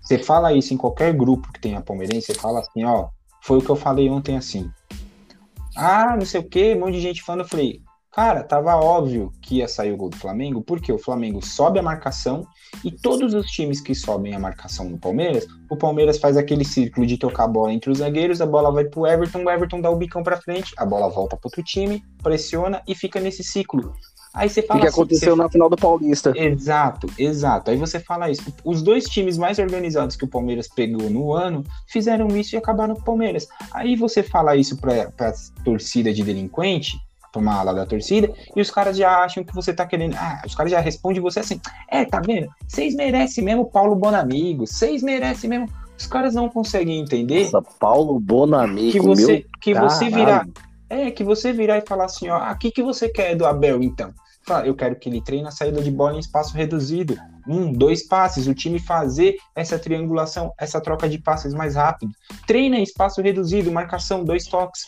Você fala isso em qualquer grupo que tenha palmeirense, você fala assim, ó, foi o que eu falei ontem assim. Ah, não sei o que, um monte de gente falando, eu falei, cara, tava óbvio que ia sair o gol do Flamengo, porque o Flamengo sobe a marcação e todos os times que sobem a marcação no Palmeiras, o Palmeiras faz aquele círculo de tocar a bola entre os zagueiros, a bola vai pro Everton, o Everton dá o bicão pra frente, a bola volta pro outro time, pressiona e fica nesse ciclo. Aí você O fala que, que assim, aconteceu na final do Paulista? Exato, exato. Aí você fala isso. Os dois times mais organizados que o Palmeiras pegou no ano fizeram isso e acabaram com o Palmeiras. Aí você fala isso pra, pra torcida de delinquente, uma ala da torcida, e os caras já acham que você tá querendo. Ah, os caras já respondem você assim: é, tá vendo? Vocês merecem mesmo Paulo Bonamigo, vocês merecem mesmo. Os caras não conseguem entender Nossa, Paulo Bonamigo, que você, que você virar. É, que você virar e falar assim, ó, o que, que você quer do Abel, então? Fala, eu quero que ele treine a saída de bola em espaço reduzido. Um, dois passes, o time fazer essa triangulação, essa troca de passes mais rápido. Treina em espaço reduzido, marcação, dois toques.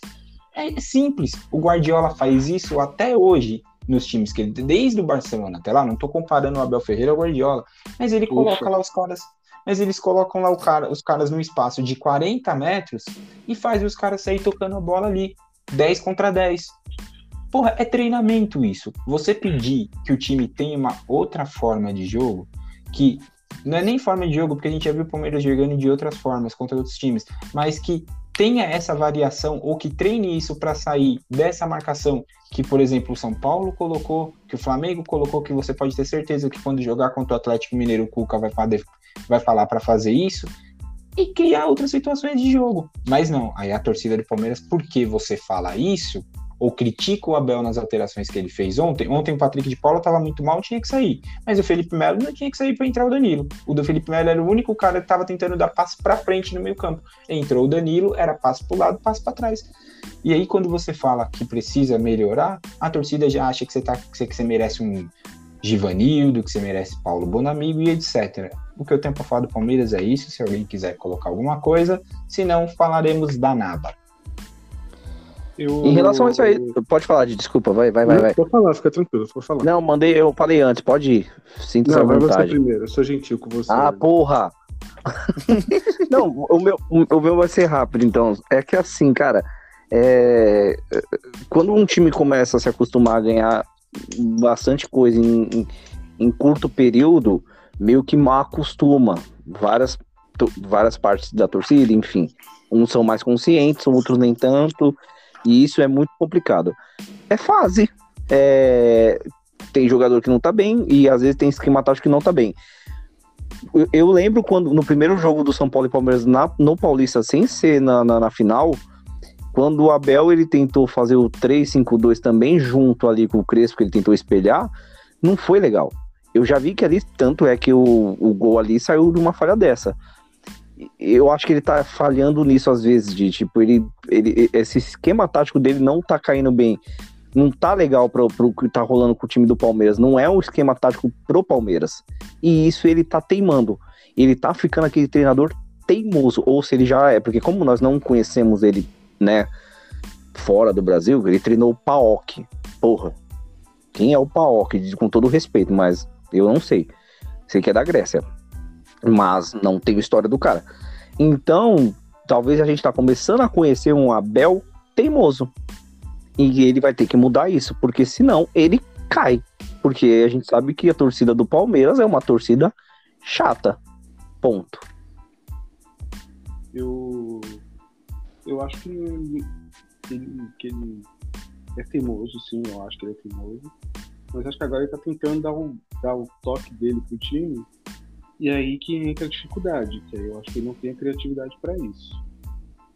É simples. O Guardiola faz isso até hoje nos times que ele desde o Barcelona até lá, não tô comparando o Abel Ferreira ao Guardiola, mas ele Ufa. coloca lá os caras, mas eles colocam lá cara, os caras no espaço de 40 metros e faz os caras sair tocando a bola ali, 10 contra 10. Porra, é treinamento isso. Você pedir que o time tenha uma outra forma de jogo, que não é nem forma de jogo, porque a gente já viu o Palmeiras jogando de outras formas contra outros times, mas que tenha essa variação ou que treine isso para sair dessa marcação que, por exemplo, o São Paulo colocou, que o Flamengo colocou, que você pode ter certeza que quando jogar contra o Atlético Mineiro, o Cuca vai, vai falar para fazer isso e criar outras situações de jogo. Mas não, aí a torcida do Palmeiras, porque você fala isso, ou critica o Abel nas alterações que ele fez ontem. Ontem o Patrick de Paula estava muito mal, tinha que sair. Mas o Felipe Melo não tinha que sair para entrar o Danilo. O do Felipe Melo era o único cara que estava tentando dar passe para frente no meio campo. Entrou o Danilo, era passe para o lado, passe para trás. E aí quando você fala que precisa melhorar, a torcida já acha que você, tá, que você, merece um Givanildo, que você merece Paulo Bonamigo e etc. O que eu tenho para falar do Palmeiras é isso. Se alguém quiser colocar alguma coisa, se não, falaremos da nada. Eu... Em relação a isso aí, pode falar, de desculpa, vai, vai, vai. vai. Pode falar, fica tranquilo, pode falar. Não, mandei, eu falei antes, pode ir. Sinta-se à vontade. Vai você primeiro, eu sou gentil com você. Ah, porra! não, o meu, o meu vai ser rápido, então. É que assim, cara, é... quando um time começa a se acostumar a ganhar bastante coisa em, em, em curto período, meio que mal acostuma várias, várias partes da torcida, enfim. Uns são mais conscientes, outros nem tanto. E isso é muito complicado. É fase. É... Tem jogador que não tá bem e às vezes tem esquema tático que não tá bem. Eu, lembro quando no primeiro jogo do São Paulo e Palmeiras na, no Paulista, sem ser na, na, na final, quando o Abel ele tentou fazer o 3-5-2 também junto ali com o Crespo, que ele tentou espelhar, não foi legal. Eu já vi que ali, tanto é que o, o gol ali saiu de uma falha dessa eu acho que ele tá falhando nisso às vezes, de tipo, ele, ele esse esquema tático dele não tá caindo bem. Não tá legal pro, pro que tá rolando com o time do Palmeiras. Não é um esquema tático pro Palmeiras. E isso ele tá teimando. Ele tá ficando aquele treinador teimoso. Ou se ele já é, porque como nós não conhecemos ele, né, fora do Brasil, ele treinou o Paok. Porra. Quem é o Paok? Com todo respeito, mas eu não sei. Sei que é da Grécia mas não tem história do cara. Então, talvez a gente está começando a conhecer um Abel teimoso. E ele vai ter que mudar isso, porque senão ele cai. Porque a gente sabe que a torcida do Palmeiras é uma torcida chata. Ponto. Eu, eu acho que ele, que ele é teimoso, sim, eu acho que ele é teimoso. Mas acho que agora ele tá tentando dar, um, dar o toque dele pro time e é aí que entra a dificuldade, que eu acho que ele não tem a criatividade para isso.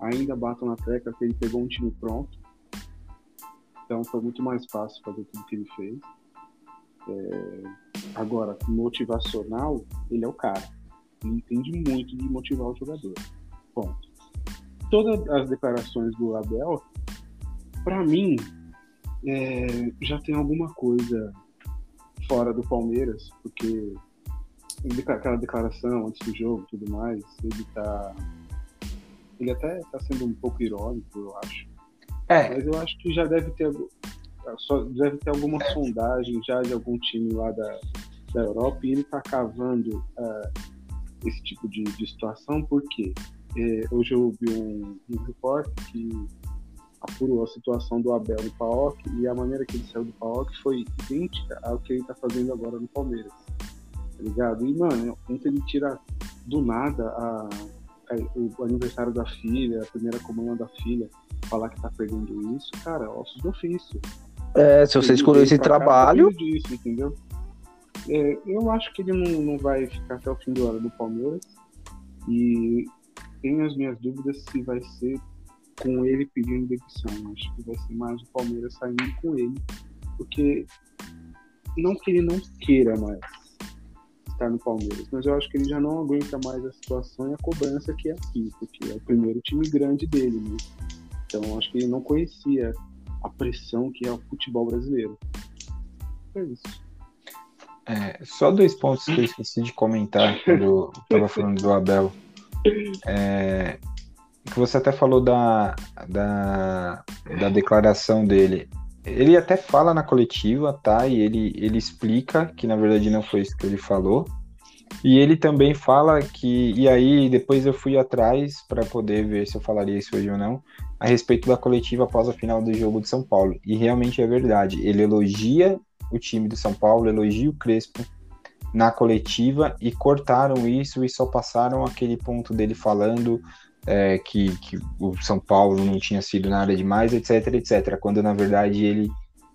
Ainda bato na tecla que ele pegou um time pronto, então foi muito mais fácil fazer tudo que ele fez. É... Agora, motivacional, ele é o cara. Ele entende muito de motivar o jogador. Ponto. Todas as declarações do Abel, para mim, é... já tem alguma coisa fora do Palmeiras, porque aquela declaração antes do jogo e tudo mais, ele tá. Ele até tá sendo um pouco irônico, eu acho. É. Mas eu acho que já deve ter. Só deve ter alguma sondagem já de algum time lá da, da Europa e ele tá cavando uh, esse tipo de, de situação, porque é, hoje eu ouvi um, um repórter que apurou a situação do Abel no PAOK e a maneira que ele saiu do PAOK foi idêntica ao que ele está fazendo agora no Palmeiras tá ligado? E, mano, ontem ele tira do nada a, a, o aniversário da filha, a primeira comunhão da filha, falar que tá perdendo isso, cara, ossos do ofício. É, se você escolheu esse trabalho. Disso, entendeu? É, eu acho que ele não, não vai ficar até o fim do ano no Palmeiras. E tenho as minhas dúvidas se vai ser com ele pedindo demissão. Acho que vai ser mais o Palmeiras saindo com ele. Porque não que ele não queira mais, estar no Palmeiras, mas eu acho que ele já não aguenta mais a situação e a cobrança que é aqui, porque é o primeiro time grande dele, né? Então acho que ele não conhecia a pressão que é o futebol brasileiro. é isso. É, só dois pontos que eu esqueci de comentar quando eu tava falando do Abel. É, que você até falou da, da, da declaração dele. Ele até fala na coletiva, tá? E ele, ele explica que na verdade não foi isso que ele falou. E ele também fala que. E aí, depois eu fui atrás para poder ver se eu falaria isso hoje ou não, a respeito da coletiva após a final do jogo de São Paulo. E realmente é verdade. Ele elogia o time do São Paulo, elogia o Crespo na coletiva e cortaram isso e só passaram aquele ponto dele falando é, que, que o São Paulo não tinha sido nada demais, etc, etc. Quando na verdade ele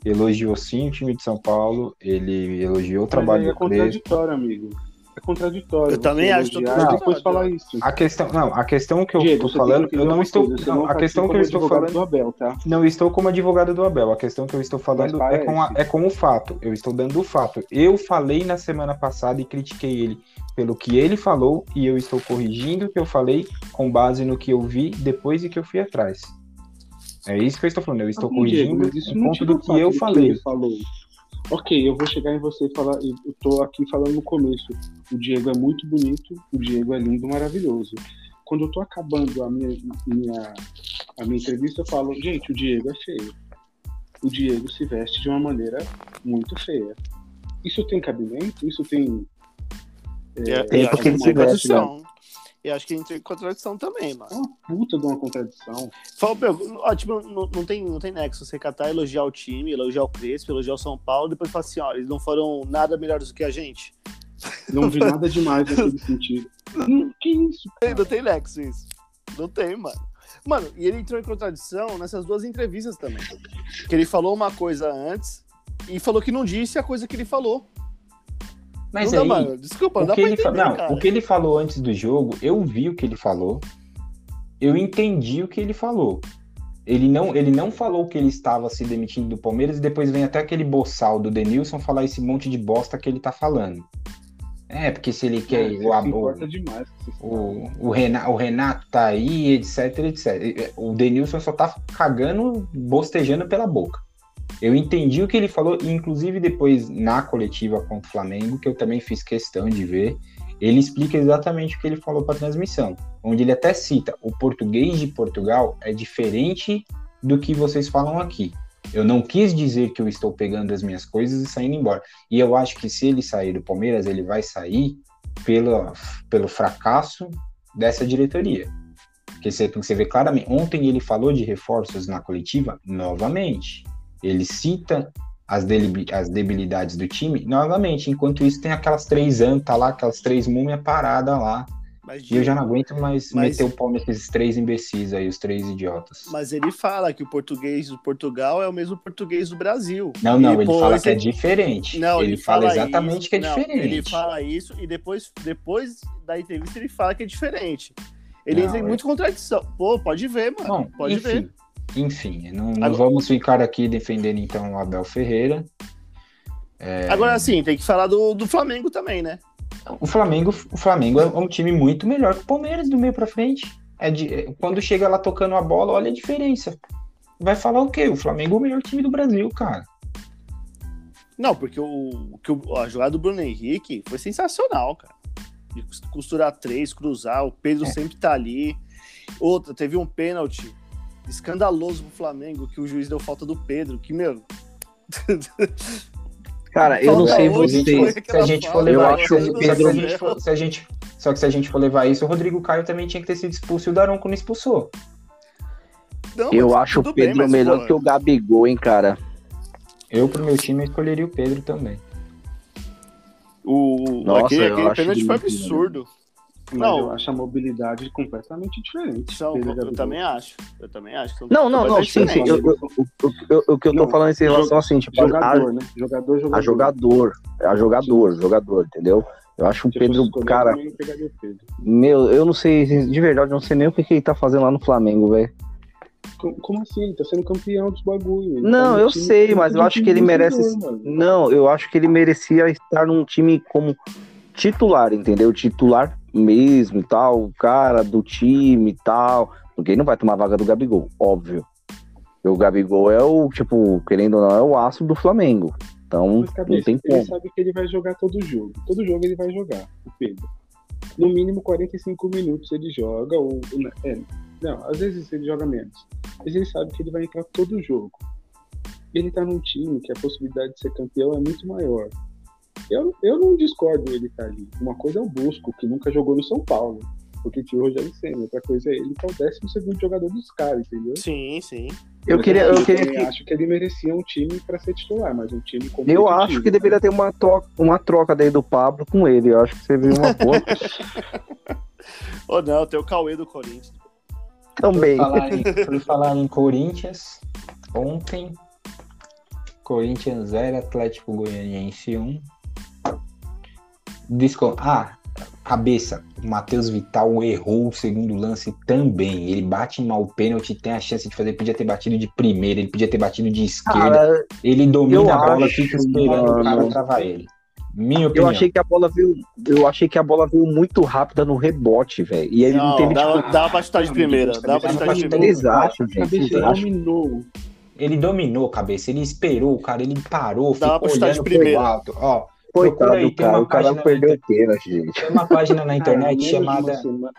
elogiou sim o time de São Paulo, ele elogiou o trabalho Mas é contraditório, amigo. É contraditório. Eu também acho elogiar totalmente e depois falar isso. A questão, não, a questão que eu Diego, estou falando, que eu não estou, coisa, não, a questão que eu estou falando, do Abel, tá? não estou como advogado do Abel. A questão que eu estou falando é com, a- é com o fato. Eu estou dando o fato. Eu falei na semana passada e critiquei ele pelo que ele falou e eu estou corrigindo o que eu falei com base no que eu vi depois e que eu fui atrás. É isso que eu estou falando. Eu estou Ah, corrigindo mas isso do o que eu falei. ele falou. Ok, eu vou chegar em você e falar. Eu tô aqui falando no começo. O Diego é muito bonito, o Diego é lindo, maravilhoso. Quando eu tô acabando a minha, minha, a minha entrevista, eu falo, gente, o Diego é feio. O Diego se veste de uma maneira muito feia. Isso tem cabimento? Isso tem. É, Tem eu acho que né? contradição. Eu acho que entra em contradição também, É mano. uma puta de uma contradição. Fala, meu, ó, tipo, não, não tem, não tem nexo você catar, elogiar o time, elogiar o Crespo, elogiar o São Paulo, depois falar assim, ó, eles não foram nada melhores do que a gente. Não vi nada demais naquele sentido. Hum, que isso? Tem- Não tem nexo isso. Não tem, mano. Mano, e ele entrou em contradição nessas duas entrevistas também. Que ele falou uma coisa antes e falou que não disse a coisa que ele falou. Mas não aí, dá, mano. Desculpa, não o dá que, pra fa- entender, não, cara. o que ele falou antes do jogo, eu vi o que ele falou, eu entendi o que ele falou. Ele não, ele não falou que ele estava se demitindo do Palmeiras e depois vem até aquele boçal do Denilson falar esse monte de bosta que ele tá falando. É, porque se ele quer. O, se importa o, esses o, o, Renato, o Renato tá aí, etc, etc. O Denilson só tá cagando, bostejando pela boca. Eu entendi o que ele falou, e inclusive depois na coletiva contra o Flamengo, que eu também fiz questão de ver, ele explica exatamente o que ele falou para a transmissão, onde ele até cita: o português de Portugal é diferente do que vocês falam aqui. Eu não quis dizer que eu estou pegando as minhas coisas e saindo embora. E eu acho que se ele sair do Palmeiras, ele vai sair pelo, pelo fracasso dessa diretoria. Porque você, você vê claramente, ontem ele falou de reforços na coletiva novamente. Ele cita as, as debilidades do time novamente. Enquanto isso, tem aquelas três anta lá, aquelas três múmias paradas lá. Mas, E eu já não aguento mais Mas- meter o pau nesses três imbecis aí, os três idiotas. mas ele fala que o português do Portugal é o mesmo português do Brasil. Não, não, E ele depois fala que é ele- diferente. Não, ele, fala, exatamente isso. que é Não, diferente. Ele fala isso e depois, depois da entrevista ele fala que é diferente. Ele Não, entra em é- muita contradição. Pô, pode ver, mano. Bom, pode enfim, ver. Enfim, não, não Agora- vamos ficar aqui defendendo então o Abel Ferreira. É. Agora sim, tem que falar do, do Flamengo também, né? O Flamengo, o Flamengo é um time muito melhor que o Palmeiras do meio pra frente. É de, é- quando chega lá tocando a bola, olha a diferença. Vai falar o quê? O Flamengo é o melhor time do Brasil, cara. Não, porque o, que o- a jogada do Bruno Henrique foi sensacional, cara. De cos- costurar três, cruzar, o Pedro É. sempre tá ali. Outra, teve um pênalti escandaloso pro Flamengo, que o juiz deu falta do Pedro, que, meu, Cara, eu não sei vocês. foi Se a gente for falta, eu levar, acho se a o gente- Pedro- se a gente for- se a gente- só que se a gente for levar isso, o Rodrigo Caio também tinha que ter sido expulso e o Daronco não expulsou. Não, Eu acho o bem, Pedro mas, melhor pô, que o Gabigol, hein, cara. Eu, pro meu time, escolheria o Pedro também. O, Nossa, aquele, eu aquele acho pênalti foi né? absurdo. Mas Não. eu acho a mobilidade completamente diferente. São, eu Gabigol. também acho. Eu também acho. são Não, não, não, sim, sim. Eu, eu, eu, eu- o que eu tô Não, falando é em relação assim, tipo, a, Jogador, né? Jogador, jogador. a jogador. A jogador, jogador, entendeu? Eu acho o eu Pedro, escolher, cara, eu meu, eu não sei, de verdade, eu não sei nem o que, que ele tá fazendo lá no Flamengo, velho. Co- Como assim? Ele tá sendo campeão dos bagulho. Ele Não, tá eu time- sei, no mas eu acho que ele merece. mano. Não, eu acho que ele merecia estar num time como titular, entendeu? Titular mesmo e tal, o cara do time e tal. Porque ele não vai tomar a vaga do Gabigol, óbvio. O Gabigol é o, tipo, querendo ou não, é o aço do Flamengo. Então, Mas, cabeça, não tem ele como. sabe que ele vai jogar todo jogo. Todo jogo ele vai jogar, o Pedro. No mínimo 45 minutos ele joga, ou. É, não, às vezes ele joga menos. Mas ele sabe que ele vai entrar todo jogo. Ele tá num time que a possibilidade de ser campeão é muito maior. Eu, eu não discordo ele estar ali. Uma coisa é o Busco, que nunca jogou no São Paulo. Porque tinha o Rogério Senna. Outra coisa é ele, que é o 12 jogador dos caras, entendeu? Sim, sim. Eu Mas queria, eu queria que, acho que ele merecia um time para ser titular, mas um time eu competitivo, acho que né? deveria ter uma troca, uma troca daí do Pablo com ele. Eu acho que seria uma boa Ou não, tem o Cauê do Corinthians. também. Por falar, em, por falar em Corinthians, ontem, Corinthians 0, Atlético Goianiense 1. Disco... Ah, cabeça. O Matheus Vital errou o segundo lance também. Ele bate mal o pênalti, tem a chance de fazer. Podia ter batido de primeira, ele podia ter batido de esquerda. Cara, ele domina eu a bola, acho, fica esperando o cara travar ele. Minha eu opinião. achei que a bola veio, eu achei que a bola veio muito rápida no rebote, velho. E ele não, Não, teve dava, tipo, dava pra chutar de primeira. Dava pra chutar de primeira. exato, gente. Ele dominou. Ele dominou, cabeça. Ele esperou, cara. Ele parou, Dava ficou pra chutar de olhando pro alto. Ó, Coitado aí, tem cara, uma cara página perdeu pênalti, gente. tem uma página na internet Cara, chamada semana-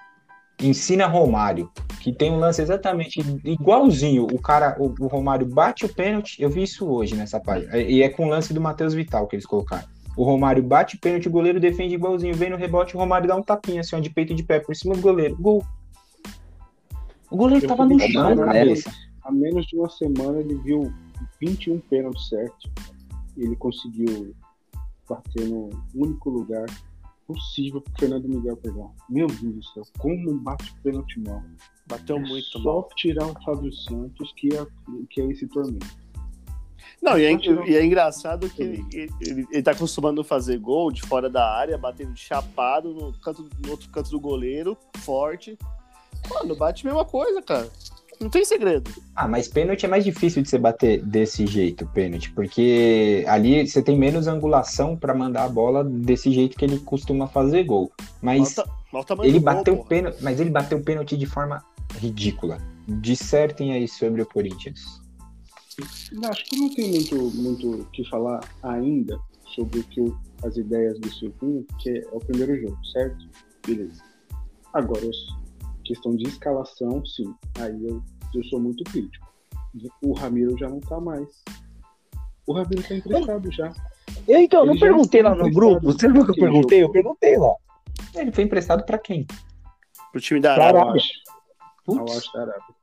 Ensina Romário, que tem um lance exatamente igualzinho. O cara, o, o Romário bate o pênalti. Eu vi isso hoje nessa página. E é com o lance do Matheus Vital que eles colocaram. O Romário bate o pênalti, o goleiro defende igualzinho. Vem no rebote, o Romário dá um tapinha assim, ó, de peito e de pé por cima do goleiro. Gol. O goleiro Eu tava no chão, cabeça. Há menos de uma semana ele viu 21 pênaltis certos. E ele conseguiu bater no único lugar possível pro Fernando Miguel pegar. Meu Deus do céu, como bate pênalti mal. Bateu É muito Só mal. tirar o Fábio Santos que é, que é esse torneio. Não, e é, e é engraçado que ele, ele, ele tá acostumando a fazer gol de fora da área, batendo de chapado no, canto, no outro canto do goleiro, forte. Mano, bate a mesma coisa, cara. Não tem segredo. Ah, mas pênalti é mais difícil de você bater desse jeito, pênalti, porque ali você tem menos angulação pra mandar a bola desse jeito que ele costuma fazer gol. Mas ele gol, bateu porra. pênalti, mas ele bateu pênalti de forma ridícula. Dissertem aí sobre o Corinthians. Acho que não tem muito muito o que falar ainda sobre o que as ideias do Silvinho, que é o primeiro jogo, certo? Beleza. Agora, os- questão de escalação, sim. Aí eu, eu sou muito crítico. O Ramiro já não tá mais. O Ramiro tá emprestado já. Eu, então, eu não perguntei lá foi no grupo. Você viu que eu perguntei? Eu perguntei lá. Ele foi emprestado pra quem? Pro time da Arábia. Arábia. Putz. Da Arábia.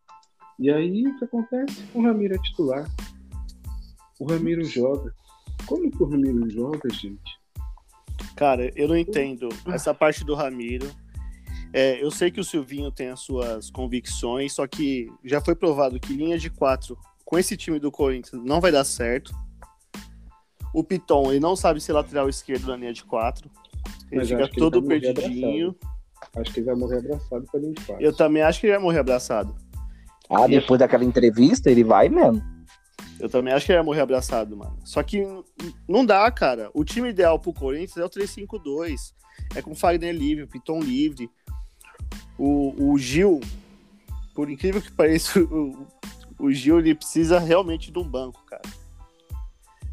E aí, o que acontece? O Ramiro é titular. O Ramiro joga. Como que o Ramiro joga, gente? Cara, eu não entendo essa parte do Ramiro. É, eu sei que o Silvinho tem as suas convicções, só que já foi provado que linha de quatro com esse time do Corinthians não vai dar certo. O Piton, ele não sabe ser lateral esquerdo na linha de quatro. Ele Mas fica ele todo morrer perdidinho. Acho que ele vai morrer abraçado com a linha de quatro. Eu também acho que ele vai morrer abraçado. Ah, depois daquela entrevista, ele vai mesmo. Eu também acho que ele vai morrer abraçado, mano. Só que não dá, cara. O time ideal pro Corinthians é o 3-5-2. É com Fagner livre, Piton livre. O, o Gil, por incrível que pareça, o, o Gil ele precisa realmente de um banco, cara.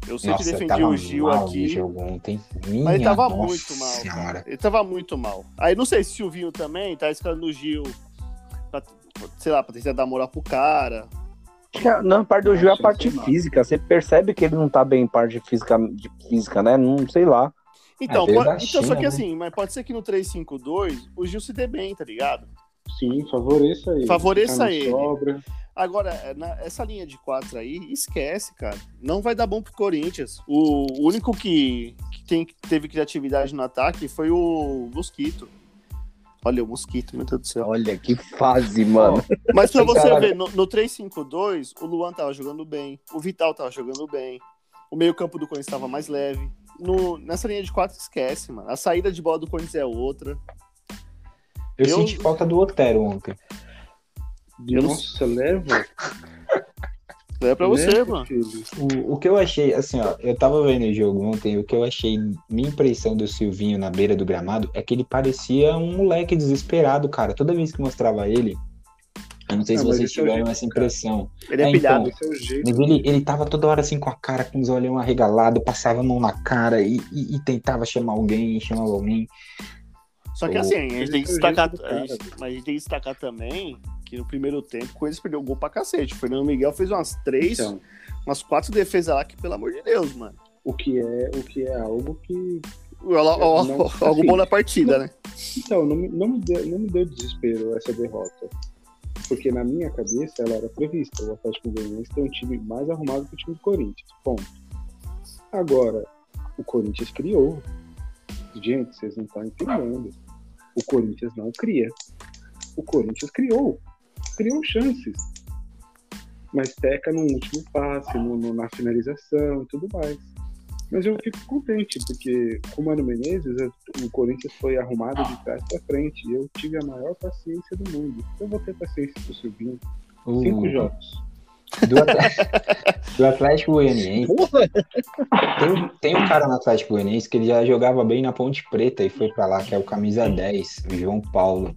Eu sempre Nossa, defendi tava o Gil aqui, jogo ontem. Minha mas ele tava nossa muito mal. senhora. Cara. Ele tava muito mal. Aí não sei se o Silvinho também tá escalando o Gil pra, sei lá, pra tentar dar moral pro cara. Na parte do Gil é a parte não. física. Você percebe que ele não tá bem em parte física, de física, né? Não sei lá. Então, pode- então só China, que né? assim, mas pode ser que no 3-5-2 o Gil se dê bem, tá ligado? Sim, favoreça ele. Favoreça ele. Sobra. Agora, é, na- essa linha de quatro aí, esquece, cara. Não vai dar bom pro Corinthians. O, o único que, que tem, que teve criatividade no ataque foi o Mosquito. Olha, o Mosquito, meu Deus do céu. Olha que fase, mano. Mas pra você Cara- ver, no, no 3-5-2, o Luan tava jogando bem, o Vital tava jogando bem, o meio-campo do Corinthians tava mais leve. No, nessa linha de quatro, esquece, mano. A saída de bola do Corinthians é outra. Eu, Eu- senti falta do Otero ontem. Eu não- Nossa, leva. É pra você, leva, mano. O, o que eu achei, assim, ó, eu tava vendo o jogo ontem, o que eu achei, minha impressão do Silvinho na beira do gramado é que ele parecia um moleque desesperado, cara. Toda vez que mostrava ele, Eu não sei Ah, se vocês é o tiveram jeito, essa impressão. Ele é, É, pilhado. Esse é o jeito. Mas ele, ele tava toda hora assim com a cara, com os olhão arregalados, passava a mão na cara e, e- e tentava chamar alguém, chamava alguém. Só que O- assim, a gente tem que é o destacar. a gente- mas a gente tem que destacar também que no primeiro tempo o Corinthians perdeu gol pra cacete. O Fernando Miguel fez umas três, Então, umas quatro defesas lá que, pelo amor de Deus, mano. o que é, o que é algo que. Ó, Não, Algo assim, bom na partida, né? Então, não, não, me deu, não me deu desespero essa derrota. Porque na minha cabeça ela era prevista. O Atlético Goianiense tem um time mais arrumado que o time do Corinthians. Ponto. Agora, o Corinthians criou. Gente, vocês não estão entendendo. O Corinthians não cria. O Corinthians criou. Criou chances. Mas peca no último passe, no- no- na finalização e tudo mais. Mas eu fico contente, porque com o Mano Menezes, eu- o Corinthians foi arrumado de trás para frente. E eu tive a maior paciência do mundo. Eu vou ter paciência pro Silvinho. O- Cinco jogos. do, Atlético, do Atlético Goianiense. Tem, tem um cara no Atlético Goianiense que ele já jogava bem na Ponte Preta e foi pra lá, que é o camisa 10, o João Paulo.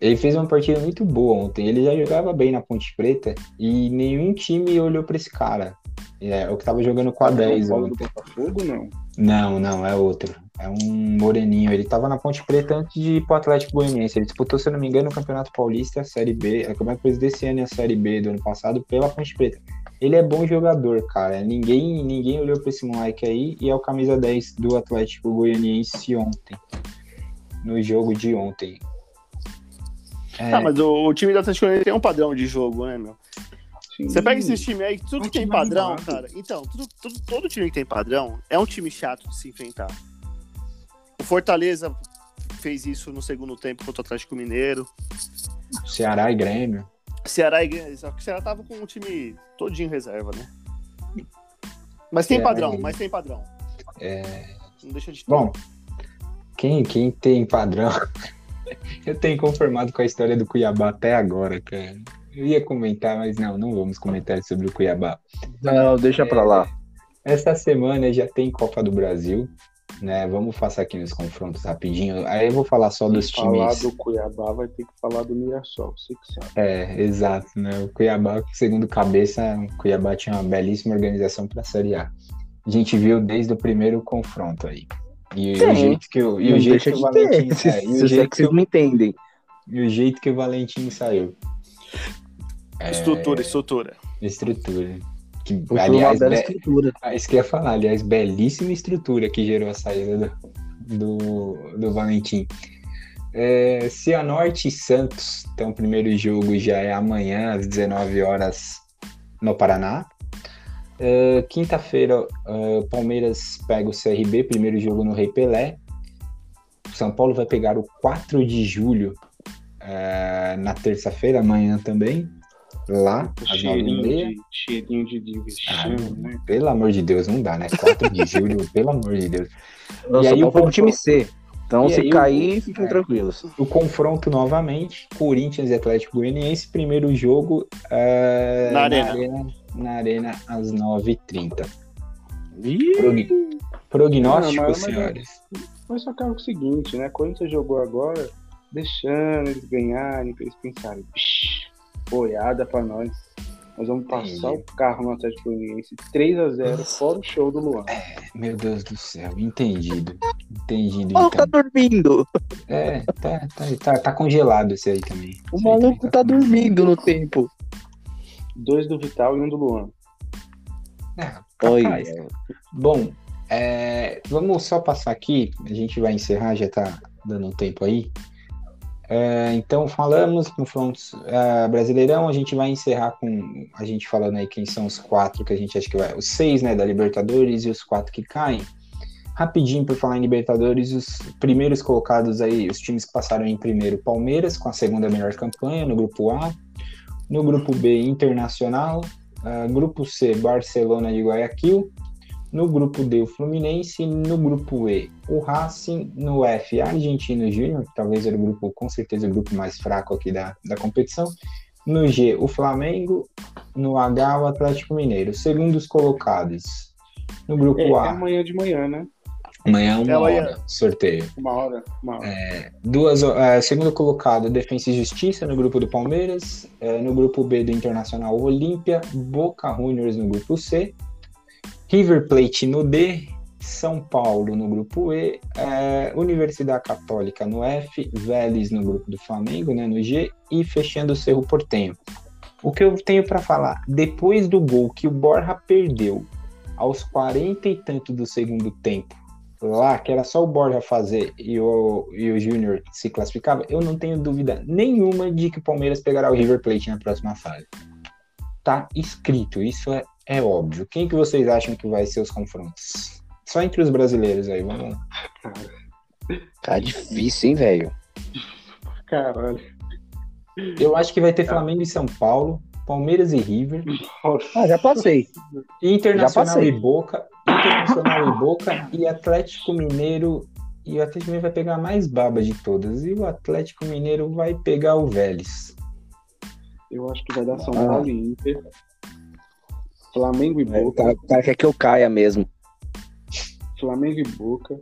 Ele fez uma partida muito boa ontem. Ele já jogava bem na Ponte Preta e nenhum time olhou pra esse cara. É o que tava jogando com a 10 Paulo do ontem. Botafogo, não. Não, não, é outro. É um moreninho. Ele tava na Ponte Preta antes de ir pro Atlético Goianiense. Ele disputou, se eu não me engano, o Campeonato Paulista, a Série B. É como é que fez desse ano a Série B do ano passado pela Ponte Preta. Ele é bom jogador, cara. Ninguém, ninguém olhou pra esse moleque aí e é o camisa 10 do Atlético Goianiense ontem. No jogo de ontem. É, Ah, mas o, o time do Atlético Goianiense tem um padrão de jogo, né, meu? Sim. Você pega esses times aí, tudo É que tem padrão, animado. cara. Então, tudo, tudo- todo time que tem padrão é um time chato de se enfrentar. O Fortaleza fez isso no segundo tempo contra o Atlético Mineiro. Ceará e Grêmio. Ceará e Grêmio, só que o Ceará tava com um time todinho reserva, né? Mas tem É, padrão, aí- mas tem padrão. É, Não deixa de ter. Bom, quem, quem tem padrão. Eu tenho conformado com a história do Cuiabá até agora, cara. Eu ia comentar, mas não, não vamos comentar sobre o Cuiabá. Não, deixa pra lá. Essa semana já tem Copa do Brasil, né? Vamos passar aqui nos confrontos rapidinho. Aí eu vou falar só dos Falar times. do Cuiabá vai ter que falar do Mirassol, você que sabe. É, exato, né? O Cuiabá, segundo cabeça, o Cuiabá tinha uma belíssima organização para a Série A. A gente viu desde o primeiro confronto aí. E, Sim. o jeito que o, e Não o jeito que o Valentim, é, e o é jeito que vocês não entendem. e o jeito que o Valentim saiu. É, Estrutura, estrutura. estrutura. Que, uma aliás, bela be- estrutura. ah, isso que eu ia falar, aliás, belíssima estrutura que gerou a saída do, do, do Valentim. É, Cianorte e Santos, então o primeiro jogo já é amanhã às 19 horas no Paraná. É, Quinta-feira, é, Palmeiras pega o CRB, primeiro jogo no Rei Pelé. São Paulo vai pegar o 4 de julho é, na terça-feira, amanhã também, lá às 9 Cheirinho h de, cheirinho de, de vexame, Ah, né? Pelo amor de Deus, não dá, né? 4 de julho, pelo amor de Deus. O E aí o foi pro time C. Então, E se aí o- cair, fiquem é. tranquilos. O confronto novamente, Corinthians e Atlético Goianiense, primeiro jogo é, Na Arena. arena. Na Arena às 9h30. Ih, Prog- Prognóstico, Não, mas- mas- senhores. Mas só que é o seguinte, né? Corinthians jogou agora, deixando eles ganharem, pra eles pensarem, "Psh, boiada pra nós. Nós vamos passar Entendi. o carro no Atlético Goianiense 3x0, fora o show do Luan. Meu Deus do céu, entendido. Entendido, O maluco tá então. dormindo. É, tá, tá, tá, tá congelado esse aí também. O Esse maluco tá congelado. dormindo no tempo. Dois do Vital e um do Luan. É, Oi. Bom, é, vamos só passar aqui, a gente vai encerrar, já tá dando um tempo aí. É, então, falamos confrontos é, brasileirão, a gente vai encerrar com a gente falando aí quem são os quatro que a gente acha que vai, os seis, né, da Libertadores e os quatro que caem. Rapidinho, por falar em Libertadores, os primeiros colocados aí, os times que passaram em primeiro, Palmeiras, com a segunda melhor campanha no grupo A. No grupo B, Internacional. Ah, grupo C, Barcelona de Guayaquil. No grupo D, o Fluminense. No grupo E, o Racing. No F, Argentino Júnior, que talvez era o grupo, com certeza, o grupo mais fraco aqui da, da competição. No G, o Flamengo. No H, o Atlético Mineiro. Segundos colocados. No grupo É, é A, amanhã de manhã, né? Amanhã uma É, amanhã. hora, sorteio. Uma hora, uma hora. É, duas, é, segundo colocado, Defensa e Justiça no grupo do Palmeiras. É, no grupo B do Internacional, Olímpia. Boca Juniors no grupo C. River Plate no D. São Paulo no grupo E. é, Universidade Católica no F. Vélez no grupo do Flamengo, né, no G. E fechando o Cerro Portenho. O que eu tenho para falar? Depois do gol que o Borja perdeu aos 40 e tanto do segundo tempo, lá, que era só o Borja fazer e o, e o Júnior se classificava, eu não tenho dúvida nenhuma de que o Palmeiras pegará o River Plate na próxima fase. Tá escrito, isso é, é óbvio. Quem que vocês acham que vai ser os confrontos? Só entre os brasileiros aí, vamos lá. Tá difícil, hein, velho? Caralho. Eu acho que vai ter Flamengo e São Paulo, Palmeiras e River, Ah, já passei. Internacional passei. e Boca, Internacional e Boca e Atlético Mineiro. E o Atlético Mineiro vai pegar a mais baba de todas. E o Atlético Mineiro vai pegar o Vélez. Eu acho que vai dar São Ah. Paulo e Inter. Flamengo e O Boca. cara, o cara quer que eu caia mesmo. Flamengo e Boca.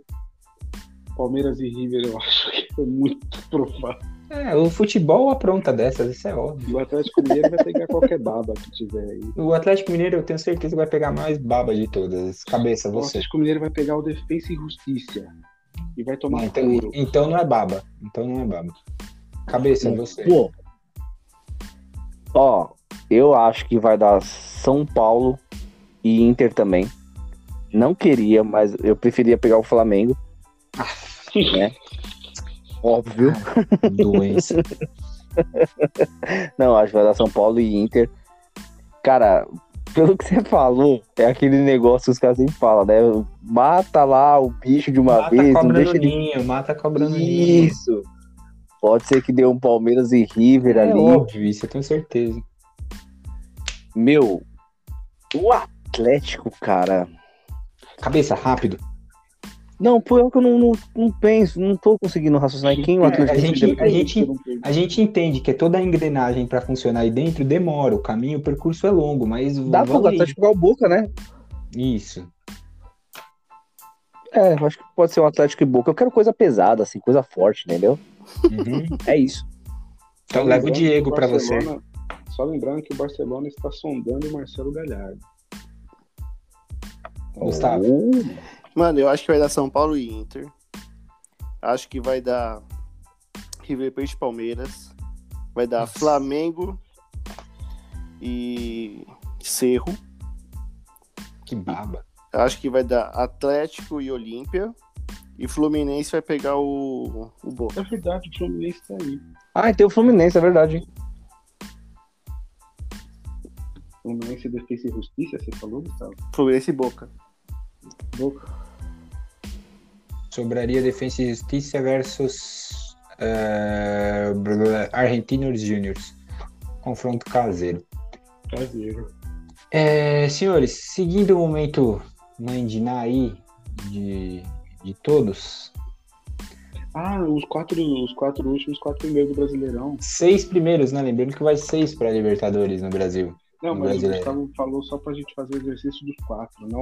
Palmeiras e River, eu acho que é muito provável. É, o futebol apronta dessas, isso é óbvio. E o Atlético Mineiro vai pegar qualquer baba que tiver aí. O Atlético Mineiro eu tenho certeza que vai pegar a mais baba de todas. Cabeça, O você. Atlético Mineiro vai pegar o Defensa e Justiça. E vai tomar Não, então, couro. então não é baba. Então não é baba. Cabeça, você. Pô. Ó, eu acho que vai dar São Paulo e Inter também. Não queria, mas eu preferia pegar o Flamengo. né? Óbvio. Doença. Não, acho que vai dar São Paulo e Inter. Cara, pelo que você falou, é aquele negócio que os caras sempre falam, né? Mata lá o bicho de uma mata vez, a não cobra deixa no ele. ninho, mata a cobra no ninho. Isso. Pode ser que dê um Palmeiras e River É ali. óbvio, isso eu tenho certeza. Meu, o Atlético, cara. Cabeça, rápido. Não, pô, é que eu não, não, não penso, não tô conseguindo raciocinar em quem o É, Atlético a gente- a gente- A gente entende que toda a engrenagem para funcionar aí dentro demora, o caminho, o percurso é longo, mas Dá pro. Atlético pegar o Boca, né? Isso. É, eu acho que pode ser um Atlético e Boca. Eu quero coisa pesada, assim, coisa forte, entendeu? Uhum. É isso. Então leva o Diego para você. Só lembrando que o Barcelona está sondando o Marcelo Galhardo. Gustavo. Mano, eu acho que vai dar São Paulo e Inter. Acho que vai dar River Plate e Palmeiras. Vai dar Flamengo e Cerro. Que baba. Acho que vai dar Atlético e Olímpia. E Fluminense vai pegar o, o Boca. É verdade, o Fluminense está aí. Ah, e tem o Fluminense, é verdade. hein? Fluminense Defesa e Justiça, você falou, Gustavo? Fluminense e Boca. Boca. Sobraria Defensa e Justiça versus blá, Argentinos Juniors. Confronto caseiro. Caseiro. É, senhores, seguindo o momento mãe de Ná aí, de, de todos, Ah, os quatro, os quatro últimos, quatro primeiros do Brasileirão. seis primeiros, né? Lembrando que vai seis para Libertadores no Brasil. Não, No mas o. Gustavo falou só pra gente fazer o exercício dos quatro, não.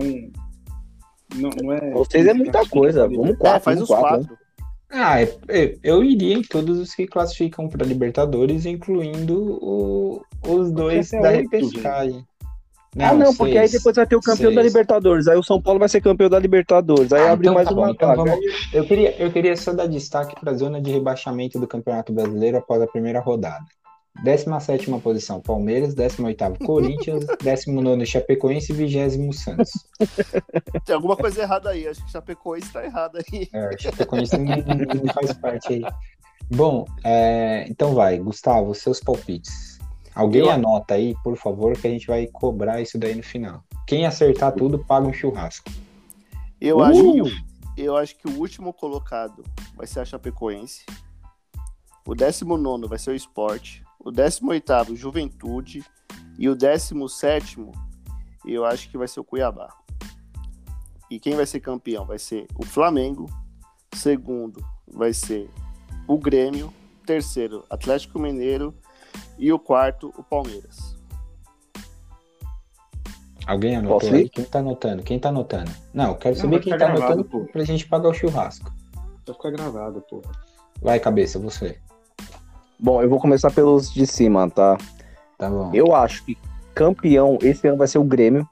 Não, não é. Vocês é muita coisa. Vamos quatro, é, faz os quatro. quatro. Ah, é- é- eu iria em todos os que classificam para Libertadores, incluindo o- os dois da oito, repescagem. ah, não, porque aí seis. depois vai ter o campeão da Seis. Libertadores. Aí o São Paulo vai ser campeão da Libertadores. Aí Ah, abre então mais tá uma bom, então vamos- Eu queria, eu queria só dar destaque para a zona de rebaixamento do Campeonato Brasileiro após a primeira rodada. 17 posição, Palmeiras. 18 Corinthians. 19 Chapecoense. E 20 Santos. Tem alguma coisa errada aí. Acho que Chapecoense tá errado aí. É, Chapecoense não, não faz parte aí. Bom, é, então vai, Gustavo, seus palpites. Alguém Eu- anota aí, por favor, que a gente vai cobrar isso daí no final. Quem acertar tudo, paga um churrasco. Eu, Uh! acho que, o- eu acho que o último colocado vai ser a Chapecoense. O 19 vai ser o Sport. O 18 Juventude. E o 17 eu acho que vai ser o Cuiabá. E quem vai ser campeão vai ser o Flamengo. Segundo vai ser o Grêmio. Terceiro, Atlético Mineiro. E o quarto, o Palmeiras. Alguém anotou aí? Quem tá anotando? Quem tá anotando? Não, eu quero Não, saber quem tá gravado, anotando pô. pra gente pagar o churrasco. Vai ficar gravado, pô. Vai, cabeça, você. Bom, eu vou começar pelos de cima, tá? Tá bom. Eu acho que campeão esse ano vai ser o Grêmio.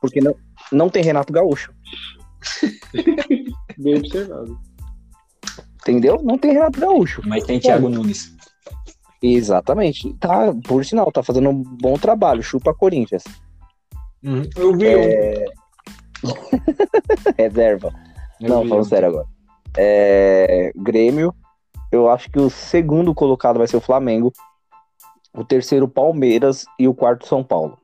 Porque não, não tem Renato Gaúcho. Bem observado. Entendeu? Não tem Renato Gaúcho. Mas tem Thiago Nunes. Exatamente. Tá, por sinal, tá fazendo um bom trabalho. Chupa Corinthians. Eu vi É... Reserva. Eu não, vi falando sério agora. É, Grêmio. Eu acho que o segundo colocado vai ser o Flamengo. O terceiro, Palmeiras. E o quarto, São Paulo.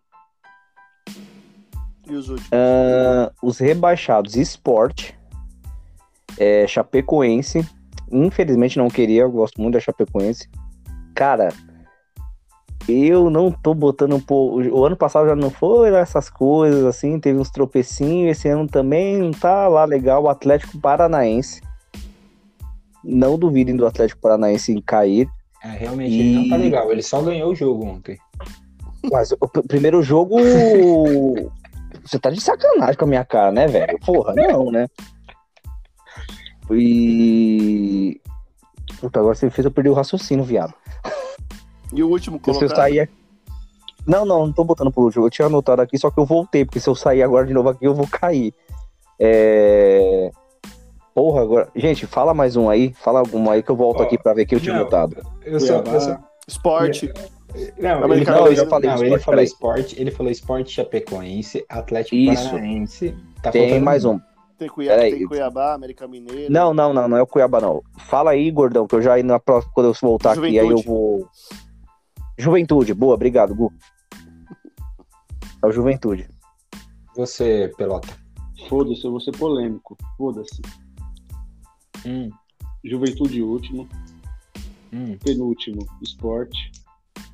E os últimos? Ah, os rebaixados, Sport. É, Chapecoense. Infelizmente não queria, eu gosto muito da Chapecoense. Cara, eu não tô botando. Pô, o ano passado já não foi essas coisas assim, teve uns tropecinhos. Esse ano também não tá lá legal. O Atlético Paranaense. Não duvidem do Atlético Paranaense em cair. É, realmente ele não tá E- legal. Ele só ganhou o jogo ontem. Mas o pr- primeiro jogo. Você tá de sacanagem com a minha cara, né, velho? Porra, não, né? E. Puta, agora você fez eu perder o raciocínio, viado. E o último Porque se eu colocado? sair. aqui- Não, não, não tô botando pro último. Eu tinha anotado aqui, só que eu voltei, porque se eu sair agora de novo aqui, eu vou cair. É. Porra, agora. Gente, fala mais um aí. Fala algum aí que eu volto Ó, aqui pra ver que eu tinha não. anotado. Eu só, eu Cuiabá. só- Esporte. Não, ele falou, eu já falei não, do ele esporte, falou peraí. esporte, ele falou esporte chapecoense, Atlético Isso. Paranaense. Tá Tem mais um. Tem, Cuiabá, Peraí. tem Cuiabá, América Mineiro. Não, não, não, não é o Cuiabá, não. Fala aí, gordão, que eu já na próxima, quando eu voltar aqui, aí eu Juventude. vou. Juventude, boa, obrigado, Gu. É o Juventude. Você, Pelota. Foda-se, eu vou ser polêmico. Foda-se. Hum, Juventude último. hum, Penúltimo, esporte.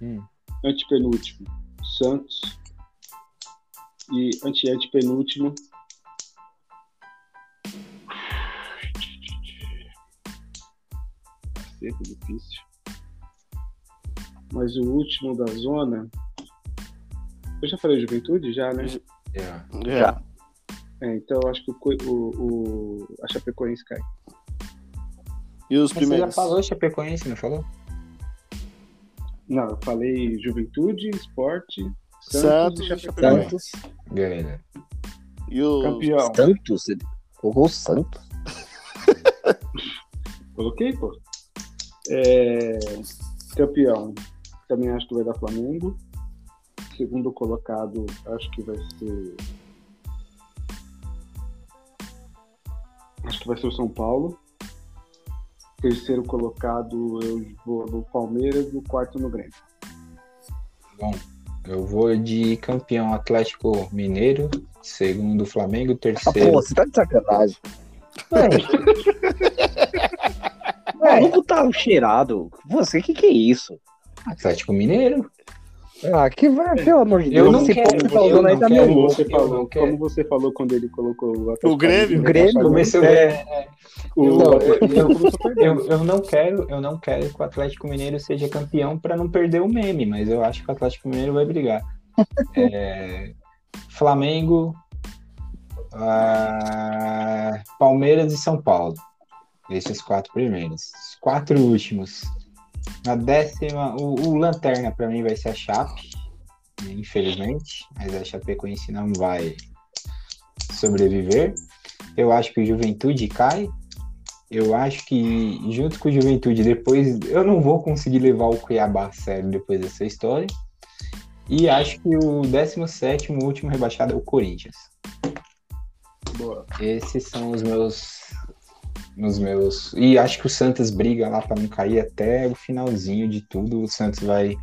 hum. Antepenúltimo, Santos. E anti-antepenúltimo. Caceta, difícil. Mas o último da zona. Eu já falei Juventude? Já, né? Yeah. É. Já. É, então eu acho que o, o, o, a Chapecoense cai. E os Mas Você já primeiros? falou Chapecoense, não falou? Não, eu falei Juventude, Esporte, Santos, Santos e Chapecoense. Chapecoense. Beleza. E os... Campeão. Santos? Ele colocou o Santos? Coloquei, pô. É, campeão. Também acho que vai dar Flamengo. Segundo colocado, acho que vai ser. Acho que vai ser o São Paulo. Terceiro colocado, eu vou no Palmeiras e o quarto no Grêmio. Bom, eu vou de campeão Atlético Mineiro, segundo Flamengo, Ah, terceiro. pô, você tá de sacanagem. O maluco tá cheirado. Você, que que é isso? Atlético Mineiro. Ah, que vai, pelo amor de Deus. Eu não esse quero, que eu não tá quero. você, falou, quero. como você falou quando ele colocou o Atlético O Grêmio? Grêmio? Comecei, achava- é, o- Não, eu- começou eu, eu não quero, eu não quero que o Atlético Mineiro seja campeão para não perder o meme, mas eu acho que o Atlético Mineiro vai brigar. É, Flamengo, ah, Palmeiras e São Paulo. Esses quatro primeiros. Os quatro últimos. Na décima, o, o Lanterna para mim vai ser a Chape, infelizmente, mas a Chapecoense não vai sobreviver. Eu acho que o Juventude cai. Eu acho que junto com o Juventude, depois eu não vou conseguir levar o Cuiabá a sério depois dessa história. E acho que o 17 último rebaixado é o Corinthians. Boa. Esses são os meus os meus e acho que o Santos briga lá para não cair até o finalzinho de tudo. O Santos vai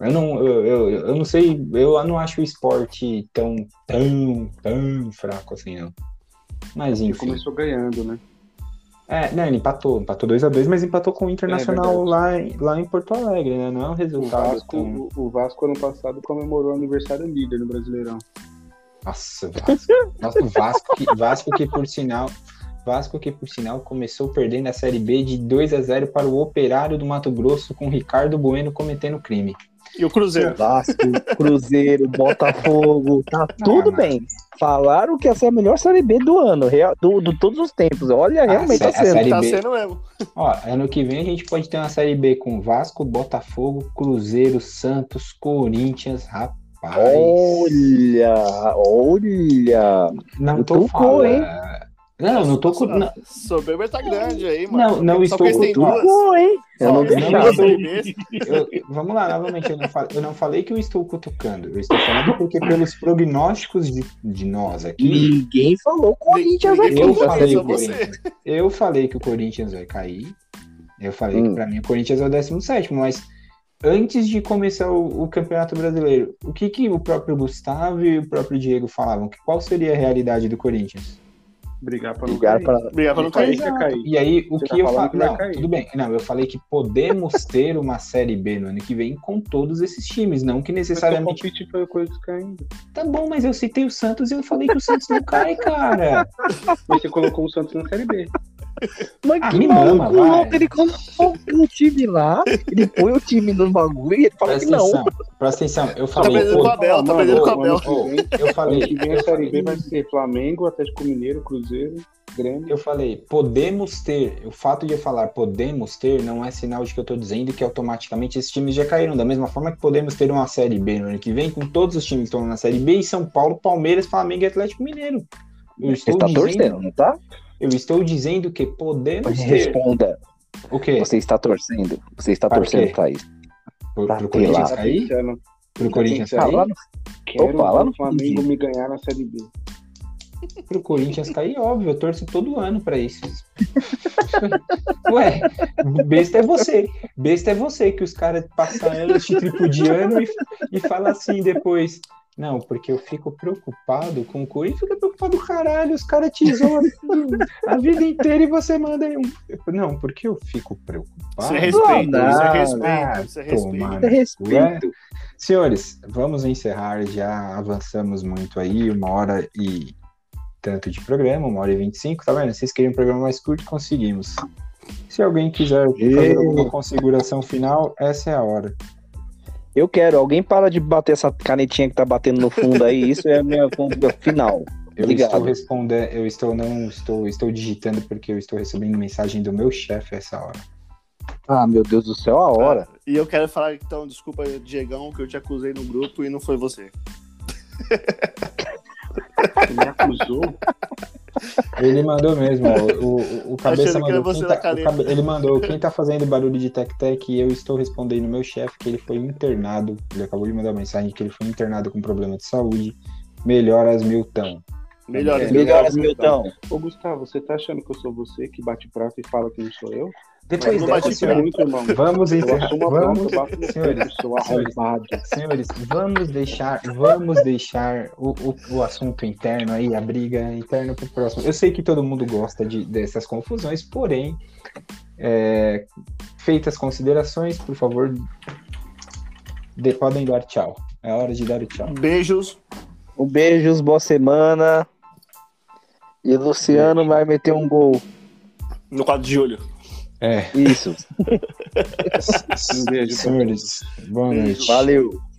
eu não, eu, eu, eu não sei, eu não acho o esporte tão, tão, tão fraco assim, não. Mas Ele enfim. começou ganhando, né? É, não, ele empatou, empatou 2x2, mas empatou com o Internacional É lá, em- lá em Porto Alegre, né? Não é um O resultado Vasco, tão... o, o Vasco ano passado comemorou o aniversário líder no Brasileirão. Nossa, Vasco. Nossa, o Vasco que, Vasco que por sinal. Vasco, que por sinal começou perdendo a Série B de 2 a 0 para o Operário do Mato Grosso, com Ricardo Bueno cometendo crime. E o Cruzeiro? Vasco, Cruzeiro, Botafogo, tá tudo não. bem. Falaram que essa é a melhor Série B do ano, real, do, do todos os tempos. Olha, realmente sé- tá a sendo. Série Tá B. sendo mesmo. Ó, ano que vem a gente pode ter uma Série B com Vasco, Botafogo, Cruzeiro, Santos, Corinthians, rapaz. Olha, olha. Não tô Tocou, falando. hein? Não, não tô com. Não, Soberba tá grande aí, Não, mano. não Só estou com hein? Eu não eu- vamos lá, novamente, eu não, falei, eu não falei que eu estou cutucando. Eu estou falando porque, pelos prognósticos de, de nós aqui, Ninguém falou Corinthians aqui. eu falei. Corinthians, eu falei que o Corinthians vai cair. Eu falei que Hum. pra mim o Corinthians é o 17, mas antes de começar o, o Campeonato Brasileiro, o que, que o próprio Gustavo e o próprio Diego falavam? Que qual seria a realidade do Corinthians? Brigar pra não Ligar cair. para Obrigado pra não Cair cair. E aí, o Você que tá eu falei. Não, cair. tudo bem. Não, eu falei que podemos ter uma Série B no ano que vem com todos esses times, não que Mas necessariamente. palpite foi o Corinthians caindo. Tá bom, mas eu citei o Santos e eu falei que o Santos não cai, cara. Mas você colocou o Santos na Série B. Mas Ah, que maluco louco, ele colocou o time lá, ele põe o time no bagulho e ele fala que Presta não. atenção, presta atenção. Eu Tá falei. perdendo pô, com o Abel, tá perdendo com o Abel. que eu falei. que vem a Série B vai ser Flamengo, Atlético Mineiro, Cruzeiro, Grêmio. Eu falei, podemos ter. O fato de eu falar podemos ter não é sinal de que eu tô dizendo que automaticamente esses times já caíram. Da mesma forma que podemos ter uma Série B no ano que vem, com todos os times que estão na Série B, e São Paulo, Palmeiras, Flamengo e Atlético Mineiro. Eu Você está dizendo, torcendo, não tá? Eu estou dizendo que podemos ter. Responda. O quê? Você está torcendo. Você está Para o torcendo, quê? Thaís. Pro, Tá pro Corinthians cair? Pensando, Pro Corinthians Tá Ah, cair? no- Quero Opa, lá no o Flamengo me ganhar na Série B. Pro Corinthians cair, óbvio, eu torço todo ano pra isso. Ué, besta é você. Besta é você, que os caras passam anos te tripudiando e, e fala assim depois. Não, porque eu fico preocupado com o Corinthians. Fica preocupado, caralho, os caras te zoam a vida inteira e você manda aí um. Não, porque eu fico preocupado. Isso é respeito, não, isso é Ah, respeito, isso é tomar respeito. no É respeito. Senhores, vamos encerrar. Já avançamos muito aí, uma hora e tanto de programa, uma hora e vinte e cinco, tá vendo? Vocês queriam um programa mais curto, conseguimos. Se alguém quiser fazer alguma configuração final, essa é a hora. Eu quero. Alguém para de bater essa canetinha que tá batendo no fundo aí. Isso é a minha configuração final. Eu Obrigado. estou respondendo, eu estou não estou, estou digitando porque eu estou recebendo mensagem do meu chefe essa hora. Ah, meu Deus do céu, a hora. E eu quero falar, então, desculpa, Diegão, que eu te acusei no grupo e não foi você. Você me acusou. Ele mandou mesmo, ó, o, o, o cabeça mandou. quem tá- cabe- ele mandou quem tá fazendo barulho de tec-tec e eu estou respondendo meu chefe que ele foi internado. Ele acabou de mandar uma mensagem que ele foi internado com problema de saúde. Melhoras, Milton. Melhor, É, Melhoras, Milton. Ô, Gustavo, você tá achando que eu sou você que bate prato e fala que não sou eu? Depois dessa, bate senhor, muito, irmão. vamos encerrar. Vamos, senhores, arrombado. senhores, vamos deixar, vamos deixar o, o, o assunto interno aí, a briga interna pro próximo. Eu sei que todo mundo gosta de, dessas confusões, porém, é, feitas considerações, por favor, de- podem dar tchau. É hora de dar o tchau. Beijos. Um beijos, boa semana. E o Luciano vai meter um gol. No 4 de julho. É, Isso. Um beijo senhores, boa noite. Valeu.